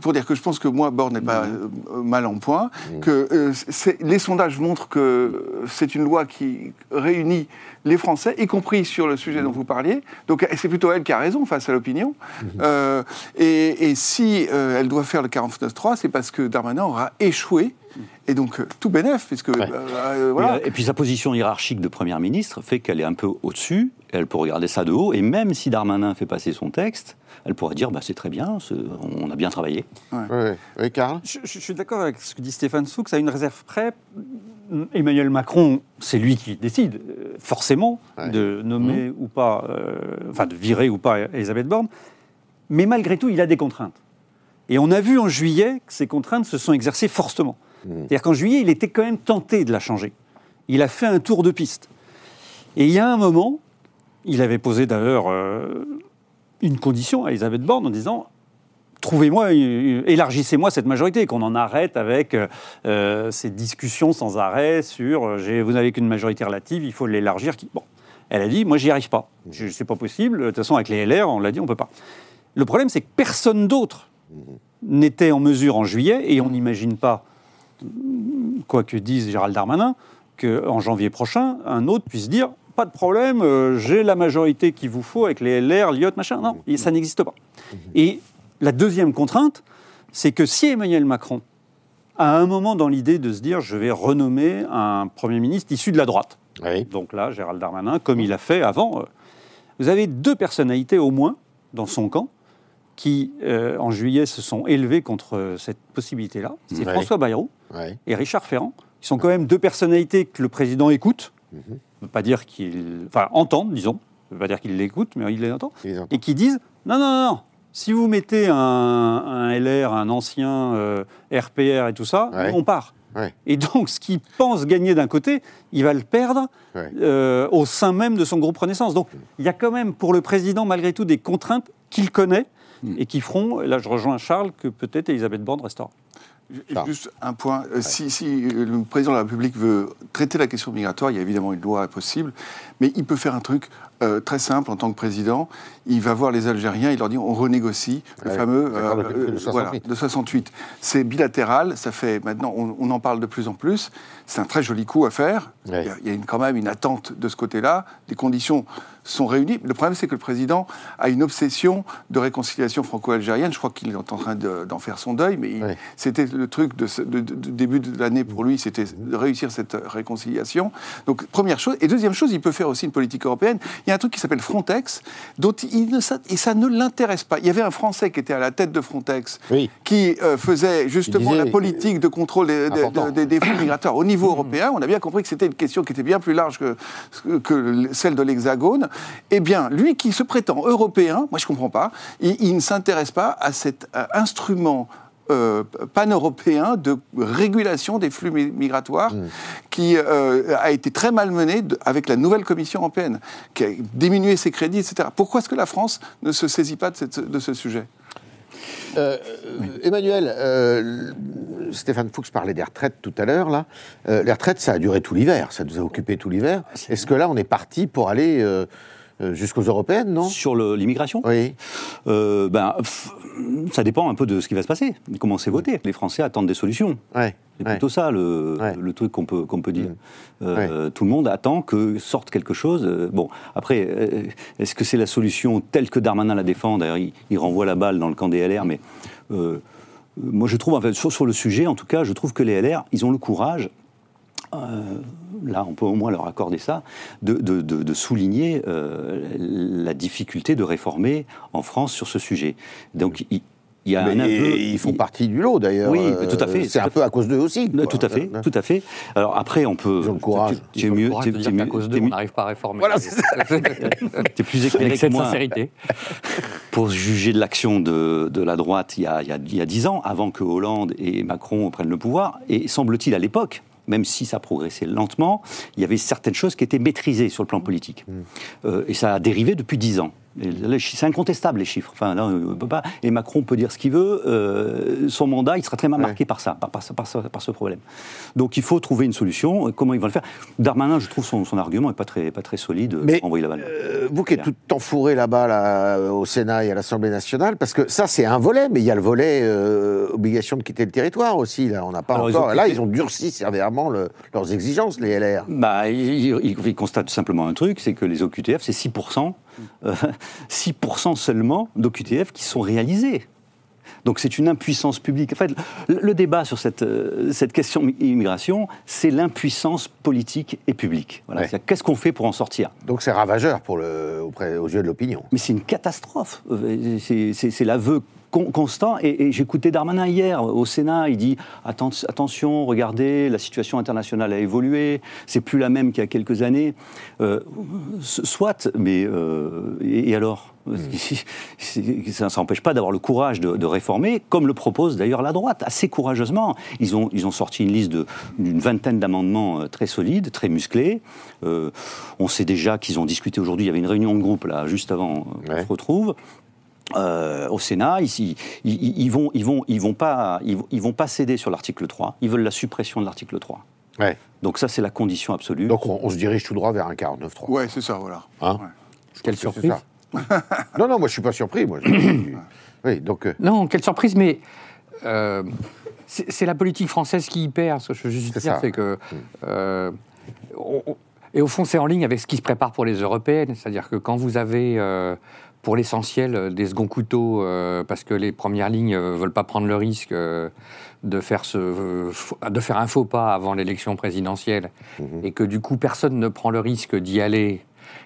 pour dire que je pense que moi, Borne n'est pas mm. mal en point, mm. que les sondages montrent que c'est une loi qui réunit les Français, y compris sur le sujet dont vous parliez. Donc c'est plutôt elle qui a raison face à l'opinion. Mhm. Euh, et, si euh, elle doit faire le 49-3, c'est parce que Darmanin aura échoué. Et donc, euh, tout bénef, puisque... voilà. Et puis sa position hiérarchique de Première ministre fait qu'elle est un peu au-dessus, elle peut regarder ça de haut, et même si Darmanin fait passer son texte, elle pourrait dire bah, c'est très bien, on a bien travaillé. Oui, Karl je, suis d'accord avec ce que dit Stéphane Souk, à une réserve près. Emmanuel Macron, c'est lui qui décide, euh, forcément, de nommer mmh. ou pas, euh, enfin de virer ou pas Elisabeth Borne. Mais malgré tout, il a des contraintes. Et on a vu en juillet que ces contraintes se sont exercées fortement. Mmh. C'est-à-dire qu'en juillet, il était quand même tenté de la changer. Il a fait un tour de piste. Et il y a un moment, il avait posé d'ailleurs euh, une condition à Elisabeth Borne en disant trouvez-moi, élargissez-moi cette majorité, qu'on en arrête avec euh, ces discussions sans arrêt sur euh, vous n'avez qu'une majorité relative, il faut l'élargir. Bon, elle a dit, moi j'y arrive pas, c'est pas possible. De toute façon, avec les LR, on l'a dit, on peut pas. Le problème, c'est que personne d'autre n'était en mesure en juillet, et on n'imagine pas, quoi que dise Gérald Darmanin, qu'en janvier prochain, un autre puisse dire pas de problème, euh, j'ai la majorité qu'il vous faut avec les LR, Lyot, machin. Non, ça n'existe pas. Et la deuxième contrainte, c'est que si Emmanuel Macron a un moment dans l'idée de se dire je vais renommer un Premier ministre issu de la droite, donc là, Gérald Darmanin, comme il a fait avant, euh, vous avez deux personnalités au moins dans son camp qui, euh, en juillet, se sont élevées contre cette possibilité-là. C'est François Bayrou et Richard Ferrand. Ils sont quand même deux personnalités que le président écoute. Mhm pas dire qu'il. Enfin, entendent, disons. Ne veut pas dire qu'il l'écoute, mais il les entend. Et qui disent non, non, non, non. Si vous mettez un, LR, un ancien RPR euh, et tout ça, on part. Et donc, ce qu'il pense gagner d'un côté, il va le perdre euh, au sein même de son groupe Renaissance. Donc, il y a quand même pour le président, malgré tout, des contraintes qu'il connaît hmm. et qui feront, là je rejoins Charles, que peut-être Elisabeth Borne restera. Juste un point. Euh, si, si, le président de la République veut traiter la question migratoire, il y a évidemment une loi possible, mais il peut faire un truc euh, très simple en tant que président. Il va voir les Algériens, il leur dit on renégocie le fameux de, 68. Euh, voilà, de 68. C'est bilatéral, ça fait maintenant, on, en parle de plus en plus. C'est un très joli coup à faire. Il y a, il y a une, quand même une attente de ce côté-là. Les conditions sont réunis. Le problème, c'est que le président a une obsession de réconciliation franco-algérienne. Je crois qu'il est en train d'en faire son deuil, mais c'était le truc de, début de l'année pour lui, c'était de réussir cette réconciliation. Donc, première chose. Et deuxième chose, il peut faire aussi une politique européenne. Il y a un truc qui s'appelle Frontex, dont il ne, et ça ne l'intéresse pas. Il y avait un Français qui était à la tête de Frontex, qui euh, faisait justement la politique de contrôle des, des, flux migrateurs au niveau européen. On a bien compris que c'était une question qui était bien plus large que, que celle de l'Hexagone eh bien, lui qui se prétend européen, moi je ne comprends pas, il, ne s'intéresse pas à cet euh, instrument euh, pan-européen de régulation des flux migratoires mmh. qui euh, a été très malmené avec la nouvelle Commission européenne, qui a diminué ses crédits, etc. Pourquoi est-ce que la France ne se saisit pas de, ce sujet? Emmanuel, Stéphane Fuchs parlait des retraites tout à l'heure. Là, les retraites, ça a duré tout l'hiver, ça nous a occupé tout l'hiver. Est-ce que là, on est parti pour aller euh, jusqu'aux européennes, non? Sur l'immigration? Oui. Euh, ben, ça dépend un peu de ce qui va se passer, comment c'est voté? Les Français attendent des solutions. Ouais. C'est plutôt ça le, le truc qu'on peut, qu'on peut dire. Mm. Euh, tout le monde attend que sorte quelque chose. Bon, après, est-ce que c'est la solution telle que Darmanin la défend? D'ailleurs, il, renvoie la balle dans le camp des LR, mais moi je trouve, en fait, sur, sur, le sujet, en tout cas, je trouve que les LR, ils ont le courage là on peut au moins leur accorder ça, de, souligner euh, la difficulté de réformer en France sur ce sujet. Donc il y a un aveu. Ils font partie du lot d'ailleurs. Oui, tout à fait. C'est un peu à cause d'eux aussi. Quoi. Tout à fait, tout à fait. Alors après, on peut. Ils ont le courage. Tu es mieux. Tu es mieux. À cause d'eux, on n'arrive pas à réformer. Voilà, c'est ça. T'es plus éclairé Avec que cette moi. sincérité. Pour juger de l'action de, de, la droite il y a dix ans, avant que Hollande et Macron prennent le pouvoir, et semble-t-il à l'époque, même si ça progressait lentement, il y avait certaines choses qui étaient maîtrisées sur le plan politique. Mmh. Euh, et ça a dérivé depuis dix ans. C'est incontestable les chiffres. Enfin, là, on peut pas. Et Macron peut dire ce qu'il veut. Euh, son mandat, il sera très mal marqué ouais. par ça, par, par, par, par, ce problème. Donc, il faut trouver une solution. Comment ils vont le faire? Darmanin, je trouve son, son argument est pas très, pas très solide. Mais la balle. Euh, vous qui êtes tout enfourré là-bas, là, au Sénat et à l'Assemblée nationale, parce que ça, c'est un volet, mais il y a le volet euh, obligation de quitter le territoire aussi. Là, on n'a pas Alors, encore. Ils là, ils ont durci sévèrement le, leurs exigences, les LR. Bah, ils, ils, ils constatent simplement un truc, c'est que les OQTF, c'est 6 euh, 6% seulement d'OQTF qui sont réalisés. Donc c'est une impuissance publique. En fait, le, débat sur cette, euh, cette question immigration, c'est l'impuissance politique et publique. Voilà. Ouais. Qu'est-ce qu'on fait pour en sortir? Donc c'est ravageur pour le, auprès, aux yeux de l'opinion. Mais c'est une catastrophe. Euh, C'est l'aveu constant. Et, et j'écoutais Darmanin hier au Sénat. Il dit Atten attention, regardez, la situation internationale a évolué. C'est plus la même qu'il y a quelques années. Euh, soit, mais euh, et, et, alors mmh. Ça n'empêche pas d'avoir le courage de, de, réformer, comme le propose d'ailleurs la droite, assez courageusement. Ils ont, ils ont sorti une liste d'une vingtaine d'amendements euh, très solides, très musclés. Euh, on sait déjà qu'ils ont discuté aujourd'hui. Il y avait une réunion de groupe là, juste avant qu'on ouais. se retrouve. Euh, au Sénat, ici, ils, ils, vont, ils, vont, ils, vont pas, ils, ils vont pas céder sur l'article 3. Ils veulent la suppression de l'article 3. Ouais. Donc ça, c'est la condition absolue. Donc on, on, se dirige tout droit vers un 49-3. Ouais, c'est ça, voilà. Hein ouais. Quelle surprise Non, non, moi je suis pas surpris. Moi. oui, donc. Euh... Non, quelle surprise, mais. Euh, c'est la politique française qui y perd. Ce que je veux juste dire, c'est que. Euh, on, et au fond, c'est en ligne avec ce qui se prépare pour les européennes. C'est-à-dire que quand vous avez euh, pour l'essentiel des seconds couteaux, euh, parce que les premières lignes ne veulent pas prendre le risque euh, de, faire ce, de faire un faux pas avant l'élection présidentielle, mmh. et que du coup personne ne prend le risque d'y aller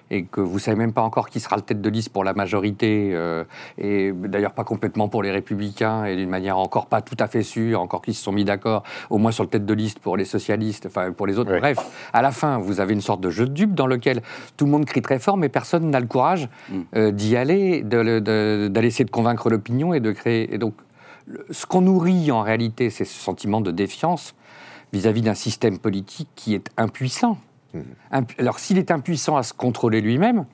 et que vous savez même pas encore qui sera le tête de liste pour la majorité, euh, et d'ailleurs pas complètement pour les républicains, et d'une manière encore pas tout à fait sûre, encore qu'ils se sont mis d'accord, au moins sur le tête de liste pour les socialistes, enfin pour les autres. Oui. Bref, à la fin, vous avez une sorte de jeu de dupes dans lequel tout le monde crie très fort, mais personne n'a le courage euh, d'y aller, d'aller de, de, essayer de convaincre l'opinion et de créer. Et donc, ce qu'on nourrit en réalité, c'est ce sentiment de défiance vis-à-vis d'un système politique qui est impuissant. Alors, s'il est impuissant à se contrôler lui-même,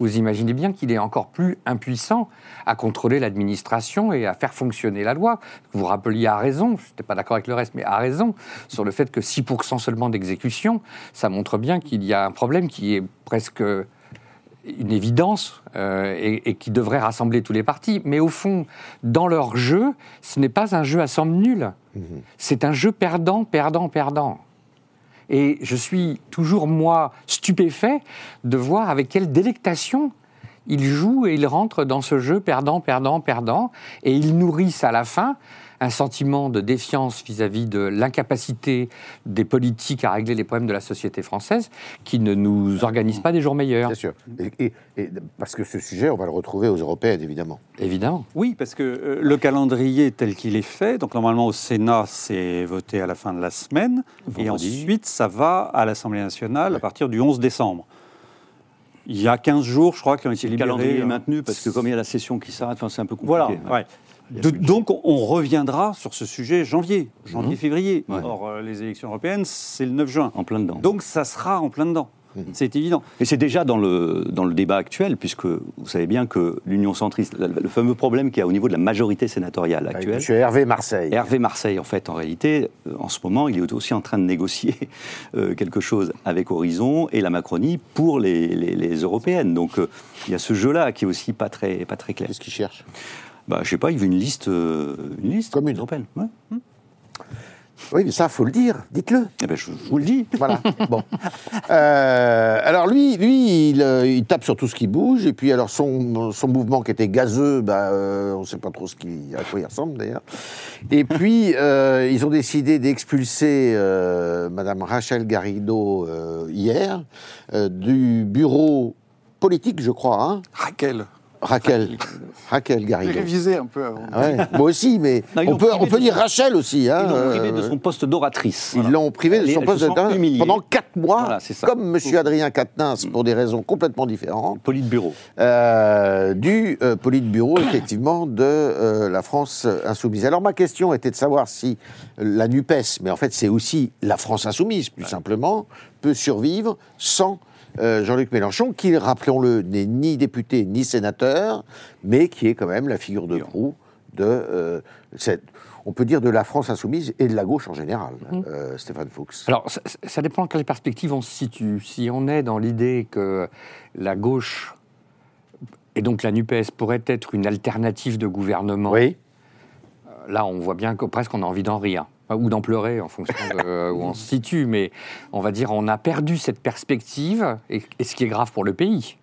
vous imaginez bien qu'il est encore plus impuissant à contrôler l'administration et à faire fonctionner la loi. Vous vous rappeliez à raison, je n'étais pas d'accord avec le reste, mais à raison, sur le fait que 6% seulement d'exécution, ça montre bien qu'il y a un problème qui est presque une évidence euh, et, et, qui devrait rassembler tous les partis. Mais au fond, dans leur jeu, ce n'est pas un jeu à somme nulle. Mmh. C'est un jeu perdant, perdant, perdant. Et je suis toujours, moi, stupéfait de voir avec quelle délectation ils jouent et ils rentrent dans ce jeu perdant, perdant, perdant. Et ils nourrissent à la fin un sentiment de défiance vis-à-vis -vis de l'incapacité des politiques à régler les problèmes de la société française qui ne nous organise pas des jours meilleurs. Bien sûr. Et, et, et, parce que ce sujet, on va le retrouver aux européennes, évidemment. Évidemment. Oui, parce que euh, le calendrier tel qu'il est fait, donc normalement au Sénat, c'est voté à la fin de la semaine, Vendredi. et ensuite ça va à l'Assemblée nationale ouais. à partir du 11 décembre. Il y a 15 jours, je crois, qui ont été libérés. Le calendrier est maintenu parce que comme il y a la session qui s'arrête, enfin, c'est un peu compliqué. Voilà, ouais. De, donc on reviendra sur ce sujet janvier, janvier-février. Mmh. Or, euh, les élections européennes, c'est le 9 juin. En plein dedans. Donc ça sera en plein dedans. Mmh. C'est évident. Et c'est déjà dans le, dans le débat actuel, puisque vous savez bien que l'Union centriste, le, le fameux problème qu'il y a au niveau de la majorité sénatoriale actuelle. Monsieur Hervé Marseille. Hervé Marseille, en fait, en réalité, euh, en ce moment, il est aussi en train de négocier euh, quelque chose avec Horizon et la Macronie pour les, les, les européennes. Donc euh, il y a ce jeu-là qui est aussi pas très, pas très clair. Qu'est-ce qu'il cherche? Bah, je sais pas, il veut une liste, euh, une liste commune européenne. Ouais. Mmh. Oui, mais ça, faut le dire. Dites-le. Eh ben, je, je, vous le dis. Voilà. bon. Euh, alors lui, lui, il, euh, il, tape sur tout ce qui bouge. Et puis alors son, son mouvement qui était gazeux, bah, euh, on ne sait pas trop ce qui, à quoi il ressemble d'ailleurs. Et puis euh, ils ont décidé d'expulser Madame Rachel Garrido hier du bureau politique, je crois. Hein Raquel. Raquel. Raquel Garrido. J'ai révisé un peu avant. Ouais, moi aussi, mais on peut, on peut dire Rachel aussi. Hein, Ils l'ont privé de euh, son poste d'oratrice. Ils l'ont privé de son poste de humiliée. pendant quatre mois, Voilà, c'est ça. comme M. Adrien Quatennens, pour des raisons complètement différentes, Politburo. euh, du euh, Politburo, effectivement, de euh, la France insoumise. Alors, ma question était de savoir si la NUPES, mais en fait, c'est aussi la France insoumise, plus simplement, peut survivre sans euh, Jean-Luc Mélenchon, qui, rappelons-le, n'est ni député ni sénateur, mais qui est quand même la figure de proue de euh, cette, on peut dire, de la France insoumise et de la gauche en général, euh, Stéphane Fuchs. Alors, ça, ça dépend dans quelle perspective on se situe. Si on est dans l'idée que la gauche, et donc la NUPES, pourrait être une alternative de gouvernement, oui. là, on voit bien que presque on a envie d'en rire. Ou d'en pleurer en fonction de où on se situe. Mais on va dire, on a perdu cette perspective, et, et ce qui est grave pour le pays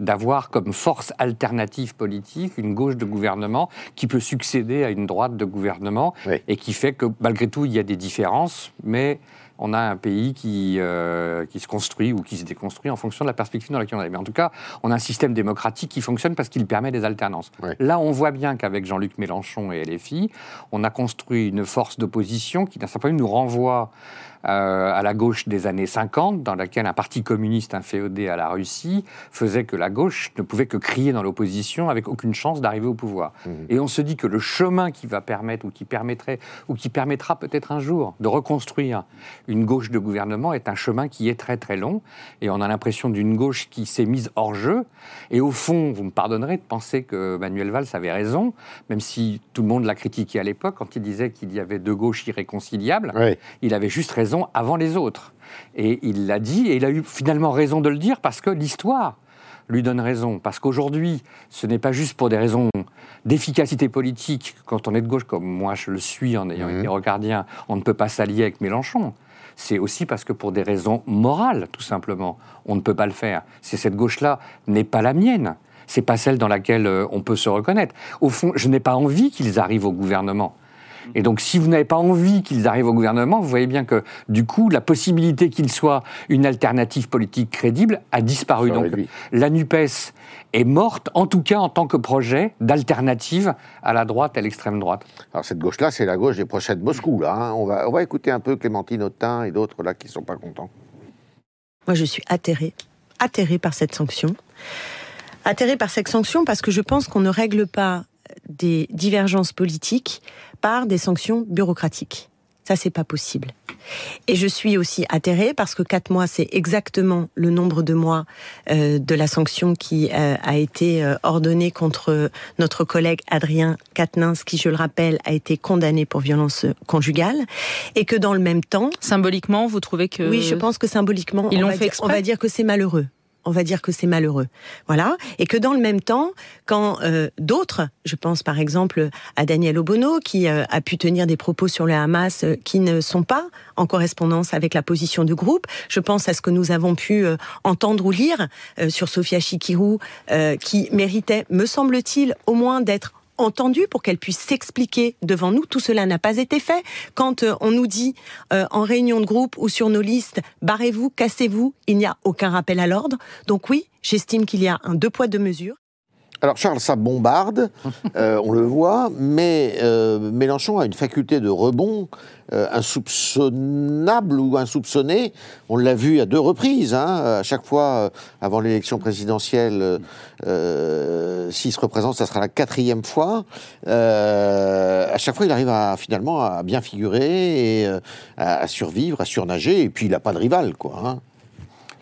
d'avoir comme force alternative politique une gauche de gouvernement qui peut succéder à une droite de gouvernement Oui. et qui fait que malgré tout il y a des différences, mais on a un pays qui, euh, qui se construit ou qui se déconstruit en fonction de la perspective dans laquelle on est. Mais en tout cas, on a un système démocratique qui fonctionne parce qu'il permet des alternances. Oui. Là, on voit bien qu'avec Jean-Luc Mélenchon et LFI, on a construit une force d'opposition qui, d'un certain point nous renvoie euh, à la gauche des années 50, dans laquelle un parti communiste inféodé à la Russie faisait que la gauche ne pouvait que crier dans l'opposition avec aucune chance d'arriver au pouvoir. Et on se dit que le chemin qui va permettre, ou qui permettrait, ou qui permettra peut-être un jour de reconstruire une gauche de gouvernement est un chemin qui est très très long. Et on a l'impression d'une gauche qui s'est mise hors jeu. Et au fond, vous me pardonnerez de penser que Manuel Valls avait raison, même si tout le monde l'a critiqué à l'époque quand il disait qu'il y avait deux gauches irréconciliables. Oui. Il avait juste raison avant les autres. Et il l'a dit, et il a eu finalement raison de le dire parce que l'histoire lui donne raison. Parce qu'aujourd'hui, ce n'est pas juste pour des raisons d'efficacité politique. Quand on est de gauche, comme moi je le suis en ayant été rocardien, on ne peut pas s'allier avec Mélenchon. C'est aussi parce que pour des raisons morales, tout simplement, on ne peut pas le faire. C'est cette gauche-là n'est pas la mienne. C'est pas celle dans laquelle euh, on peut se reconnaître. Au fond, je n'ai pas envie qu'ils arrivent au gouvernement. Et donc, si vous n'avez pas envie qu'ils arrivent au gouvernement, vous voyez bien que, du coup, la possibilité qu'ils soient une alternative politique crédible a disparu. Ça Donc, réduit. la NUPES est morte, en tout cas en tant que projet d'alternative à la droite et à l'extrême droite. Alors cette gauche-là, c'est la gauche des prochains de Moscou. Là, hein. on, va, on va écouter un peu Clémentine Autain et d'autres là qui ne sont pas contents. Moi, je suis atterrée, atterrée par cette sanction. Atterrée par cette sanction parce que je pense qu'on ne règle pas des divergences politiques par des sanctions bureaucratiques. Ça, c'est pas possible. Et je suis aussi atterrée parce que quatre mois, c'est exactement le nombre de mois euh, de la sanction qui euh, a été euh, ordonnée contre notre collègue Adrien Quatennens, qui, je le rappelle, a été condamné pour violence conjugale, et que dans le même temps, Symboliquement, vous trouvez que. oui, je pense que symboliquement, Ils on, va fait dire, on va dire que c'est malheureux. On va dire que c'est malheureux. Voilà. Et que dans le même temps, quand euh, d'autres, je pense par exemple à Daniel Obono, qui euh, a pu tenir des propos sur le Hamas euh, qui ne sont pas en correspondance avec la position du groupe, je pense à ce que nous avons pu euh, entendre ou lire euh, sur Sofia Chikirou, euh, qui méritait, me semble-t-il, au moins d'être entendue pour qu'elle puisse s'expliquer devant nous. Tout cela n'a pas été fait. Quand euh, on nous dit euh, en réunion de groupe ou sur nos listes, barrez-vous, cassez-vous, il n'y a aucun rappel à l'ordre. Donc oui, j'estime qu'il y a un deux poids deux mesures. Alors Charles, ça bombarde, euh, on le voit, mais euh, Mélenchon a une faculté de rebond euh, insoupçonnable ou insoupçonnée. On l'a vu à deux reprises, hein, à chaque fois avant l'élection présidentielle, s'il se représente, ça sera la quatrième fois. À chaque fois, il arrive à, finalement à bien figurer et à, à survivre, à surnager, et puis il n'a pas de rival, quoi. hein.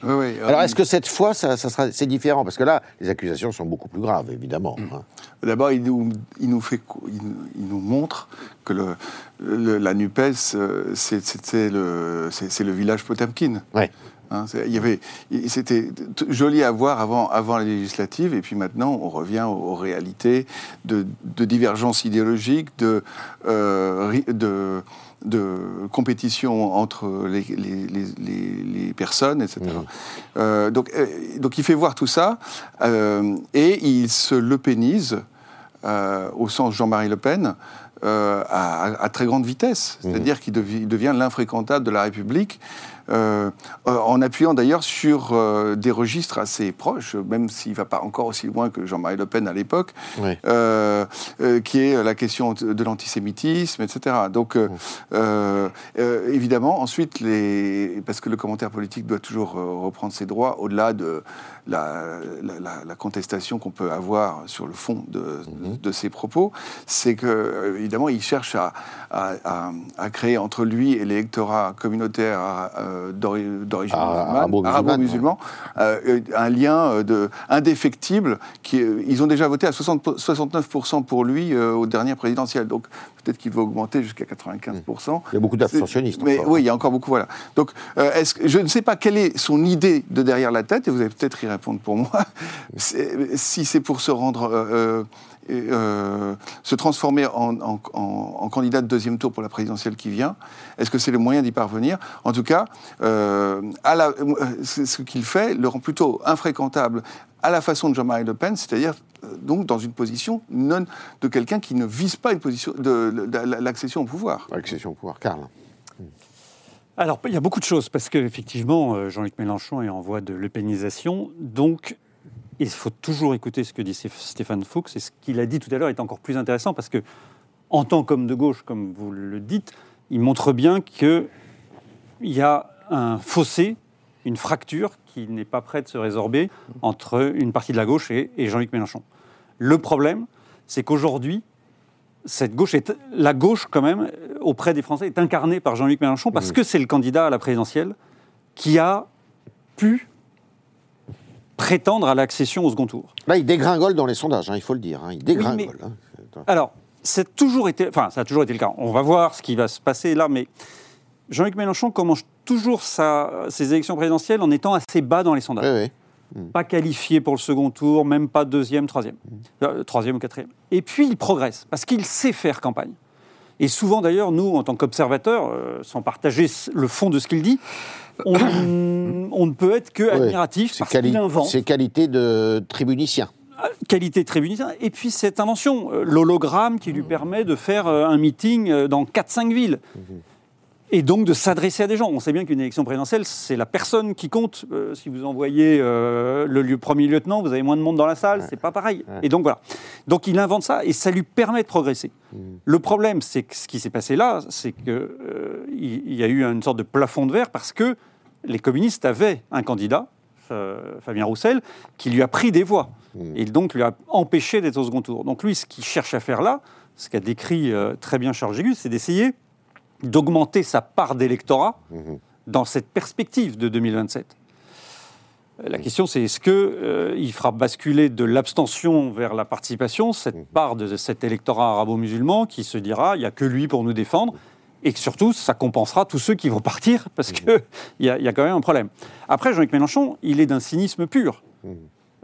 Oui, oui. Alors, est-ce que cette fois, ça, ça sera, c'est différent? Parce que là, les accusations sont beaucoup plus graves, évidemment. hein. D'abord, il nous, il nous fait, co- il, nous- il nous montre que le, le- la Nupes, euh, c'est le, le village Potemkin. Ouais. Hein, il y avait, c'était joli à voir avant, avant la législative, et puis maintenant on revient aux, aux réalités de, de divergences idéologiques, de, euh, ri- de, de compétition entre les, les- les- les- les personnes, etc. Euh, donc, euh, donc il fait voir tout ça, et il se le pénise, au sens Jean-Marie Le Pen, à, très grande vitesse. C'est-à-dire qu'il devi- il devient l'infréquentable de la République. En appuyant d'ailleurs sur des registres assez proches, même s'il ne va pas encore aussi loin que Jean-Marie Le Pen à l'époque, qui est la question de l'antisémitisme, etc. Donc, évidemment, ensuite, les... parce que le commentaire politique doit toujours reprendre ses droits au-delà de la, contestation qu'on peut avoir sur le fond de, mhm. ces propos, c'est que évidemment il cherche à, créer entre lui et l'électorat communautaire euh, d'origine ah, arabo-musulman euh, un lien euh, de, indéfectible. Qui, ils ont déjà voté à 60, 69% pour lui aux dernières présidentielles, donc peut-être qu'il va augmenter jusqu'à 95%. Il y a beaucoup d'abstentionnistes. Mais oui, il y a encore beaucoup. Voilà. Donc, est-ce je ne sais pas quelle est son idée de derrière la tête, et vous allez peut-être y répondre pour moi. Si c'est pour se rendre euh, se transformer en, candidat de deuxième tour pour la présidentielle qui vient Est-ce que c'est le moyen d'y parvenir? En tout cas, euh, euh, ce qu'il fait le rend plutôt infréquentable à la façon de Jean-Marie Le Pen, c'est-à-dire donc dans une position non de quelqu'un qui ne vise pas une position de, l'accession au pouvoir. L'accession au pouvoir, Karl. Alors, il y a beaucoup de choses, parce qu'effectivement, Jean-Luc Mélenchon est en voie de lepénisation, donc il faut toujours écouter ce que dit Stéphane Fuchs. Et ce qu'il a dit tout à l'heure est encore plus intéressant parce que, en tant qu'homme de gauche, comme vous le dites, il montre bien qu'il y a un fossé, une fracture qui n'est pas prête de se résorber entre une partie de la gauche et, Jean-Luc Mélenchon. Le problème, c'est qu'aujourd'hui, cette gauche est, la gauche, quand même, auprès des Français, est incarnée par Jean-Luc Mélenchon parce que c'est le candidat à la présidentielle qui a pu prétendre à l'accession au second tour. Là, il dégringole dans les sondages, hein, il faut le dire. Hein, il dégringole. Hein. Alors, c'est toujours été, enfin, ça a toujours été le cas. On va voir ce qui va se passer là, mais Jean-Luc Mélenchon commence toujours sa, ses élections présidentielles en étant assez bas dans les sondages. Hmm. Pas qualifié pour le second tour, même pas deuxième, troisième. Hmm. Euh, troisième ou quatrième. Et puis il progresse, parce qu'il sait faire campagne. Et souvent d'ailleurs, nous, en tant qu'observateurs, euh, sans partager le fond de ce qu'il dit, on, ne peut être que admiratif parce qu'il invente. C'est qualité de tribunicien ah, qualité tribunicien, et puis cette invention, euh, l'hologramme qui lui permet de faire euh, un meeting euh, dans 4-5 villes. Mhm et donc de s'adresser à des gens. On sait bien qu'une élection présidentielle, c'est la personne qui compte. Euh, si vous envoyez euh, le lieu, premier lieutenant, vous avez moins de monde dans la salle, c'est pas pareil. Et donc voilà. Donc il invente ça et ça lui permet de progresser. Mmh. Le problème, c'est que ce qui s'est passé là, c'est qu'il euh, il y a eu une sorte de plafond de verre parce que les communistes avaient un candidat, Fabien Roussel, qui lui a pris des voix mmh. et donc lui a empêché d'être au second tour. Donc lui, ce qu'il cherche à faire là, ce qu'a décrit très bien Charles Gégus, c'est d'essayer d'augmenter sa part d'électorat mhm. dans cette perspective de 2027. La question, c'est est-ce qu'il euh, fera basculer de l'abstention vers la participation cette mhm. part de cet électorat arabo-musulman qui se dira il n'y a que lui pour nous défendre et que surtout ça compensera tous ceux qui vont partir parce mhm. qu'il y, a, y a quand même un problème. Après, Jean-Luc Mélenchon, il est d'un cynisme pur.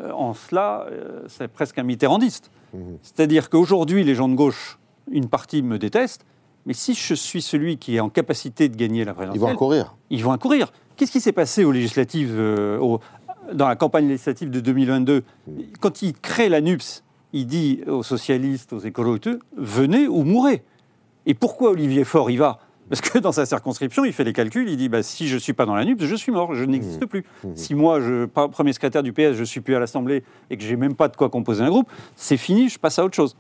Euh, en cela, euh, c'est presque un mitterrandiste. C'est-à-dire qu'aujourd'hui, les gens de gauche, une partie me déteste, mais si je suis celui qui est en capacité de gagner la présidentielle... Ils vont accourir. Ils vont accourir. Qu'est-ce qui s'est passé aux législatives, euh, dans la campagne législative de 2022 Quand il crée la NUPS, il dit aux socialistes, aux écologistes, venez ou mourrez. Et pourquoi Olivier Faure y va? Parce que dans sa circonscription, il fait les calculs, il dit bah, si je ne suis pas dans la NUPS, je suis mort, je n'existe mmh. plus. Mmh. Si moi, je, premier secrétaire du PS, je ne suis plus à l'Assemblée et que j'ai même pas de quoi composer un groupe, c'est fini, je passe à autre chose.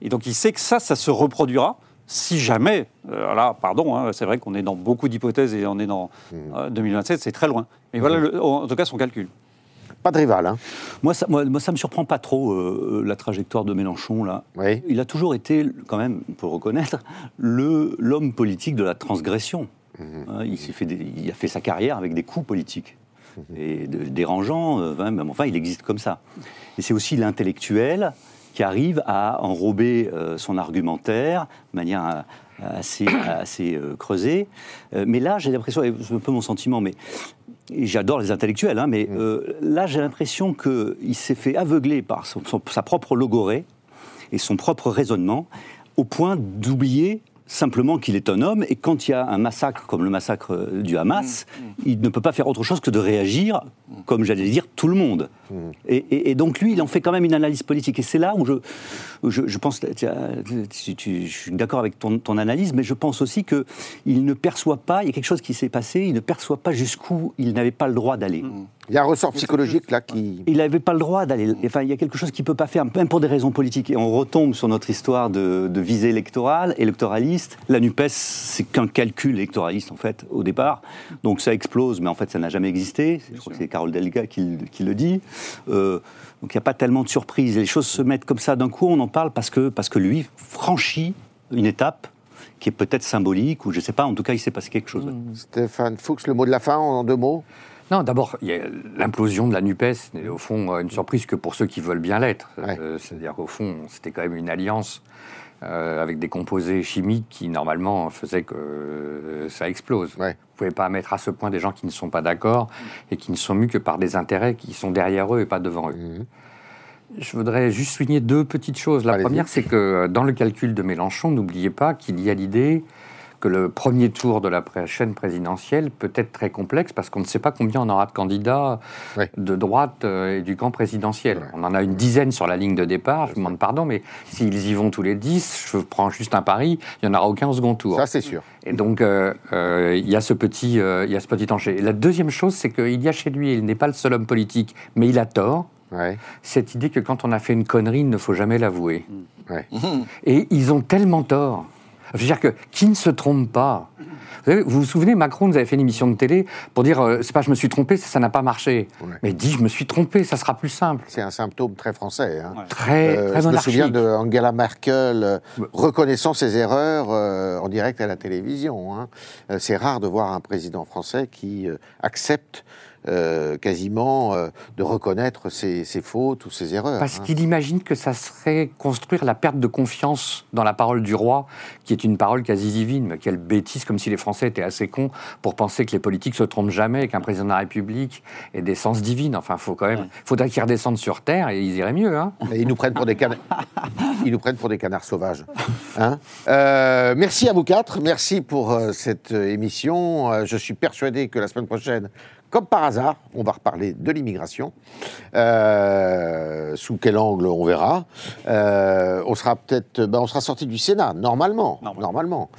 Et donc il sait que ça, ça se reproduira si jamais, euh, là, pardon, hein, c'est vrai qu'on est dans beaucoup d'hypothèses et on est dans 2027, mmh. c'est très loin. Mais voilà, en tout cas, son calcul. Pas de rival. Hein. Moi, ça, moi, ça me surprend pas trop euh, la trajectoire de Mélenchon là. Il a toujours été, quand même, pour reconnaître, le l'homme politique de la transgression. Mmh. Hein, il s'est fait, il a fait sa carrière avec des coups politiques mmh. et dérangeants. Euh, enfin, il existe comme ça. Et c'est aussi l'intellectuel qui arrive à enrober euh, son argumentaire de manière euh, assez, assez euh, creusée. mais là, j'ai l'impression, c'est un peu mon sentiment, mais j'adore les intellectuels, hein, mais là, j'ai l'impression qu'il s'est fait aveugler par sa propre logorée et son propre raisonnement, au point d'oublier simplement qu'il est un homme, et quand il y a un massacre comme le massacre du Hamas, mmh, mmh. il ne peut pas faire autre chose que de réagir, comme j'allais dire, tout le monde. Mmh. Et, donc lui, il en fait quand même une analyse politique. Et c'est là où je, je, pense, je suis d'accord avec ton, ton, analyse, mais je pense aussi qu'il ne perçoit pas, il y a quelque chose qui s'est passé, il ne perçoit pas jusqu'où il n'avait pas le droit d'aller. Mmh. Il y a un ressort psychologique là qui. Il n'avait pas le droit d'aller. Enfin, il y a quelque chose qu'il ne peut pas faire, même pour des raisons politiques. Et on retombe sur notre histoire de, visée électorale, électoraliste. La NUPES, c'est qu'un calcul électoraliste, en fait, au départ. Donc ça explose, mais en fait, ça n'a jamais existé. Je crois que c'est Carole Delga qui, le dit. Euh, donc il n'y a pas tellement de surprises. Les choses se mettent comme ça d'un coup, on en parle parce que, parce que lui franchit une étape qui est peut-être symbolique, ou je ne sais pas, en tout cas, il s'est passé quelque chose. Stéphane Fuchs, le mot de la fin en deux mots? Non, d'abord, il y a l'implosion de la NUPES n'est au fond une surprise que pour ceux qui veulent bien l'être. Euh, c'est-à-dire qu'au fond, c'était quand même une alliance euh, avec des composés chimiques qui, normalement, faisaient que euh, ça explose. Vous ne pouvez pas mettre à ce point des gens qui ne sont pas d'accord et qui ne sont mus que par des intérêts qui sont derrière eux et pas devant eux. Mmh. Je voudrais juste souligner deux petites choses. La première, c'est que dans le calcul de Mélenchon, n'oubliez pas qu'il y a l'idée que le premier tour de la chaîne présidentielle peut être très complexe parce qu'on ne sait pas combien on aura de candidats de droite euh, et du camp présidentiel. On en a une dizaine sur la ligne de départ, je vous demande pardon, mais s'ils y vont tous les dix, je prends juste un pari, il n'y en aura aucun au second tour. Ça, c'est sûr. Et donc, euh, euh, il y a ce petit, il y a ce petit enjeu. la deuxième chose, c'est qu'il y a chez lui, il n'est pas le seul homme politique, mais il a tort. Cette idée que quand on a fait une connerie, il ne faut jamais l'avouer. Et ils ont tellement tort. Je veux dire que qui ne se trompe pas? Vous, vous, souvenez, Macron nous avait fait une émission de télé pour dire euh, c'est pas je me suis trompé, ça n'a pas marché. Mais dit je me suis trompé, ça sera plus simple. C'est un symptôme très français. Hein. Très, euh, Je me souviens de Angela Merkel euh, reconnaissant ses erreurs en direct à la télévision. Hein. c'est rare de voir un président français qui accepte euh, quasiment euh, de reconnaître ses, fautes ou ses erreurs. Parce hein. qu'il imagine que ça serait construire la perte de confiance dans la parole du roi, qui est une parole quasi divine. Mais quelle bêtise, comme si les Français étaient assez cons pour penser que les politiques se trompent jamais, qu'un président de la République ait des sens divines. Enfin, faut quand même, faudrait qu'ils redescendent sur terre et ils iraient mieux. Hein. ils nous prennent pour des canards, ils nous prennent pour des canards sauvages. Hein. Euh, merci à vous quatre, merci pour cette émission. je suis persuadé que la semaine prochaine comme par hasard, on va reparler de l'immigration. Euh, sous quel angle, on verra. Euh, on sera peut-être, ben, on sera sorti du Sénat, normalement. Normalement.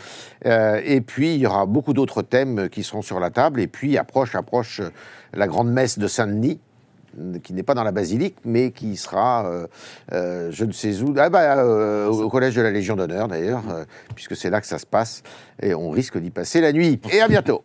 Euh, et puis, il y aura beaucoup d'autres thèmes qui seront sur la table. Et puis, approche, approche la grande messe de Saint-Denis qui n'est pas dans la basilique, mais qui sera, je ne sais où, ah bah, au collège de la Légion d'honneur d'ailleurs, puisque c'est là que ça se passe, et on risque d'y passer la nuit. Et à bientôt.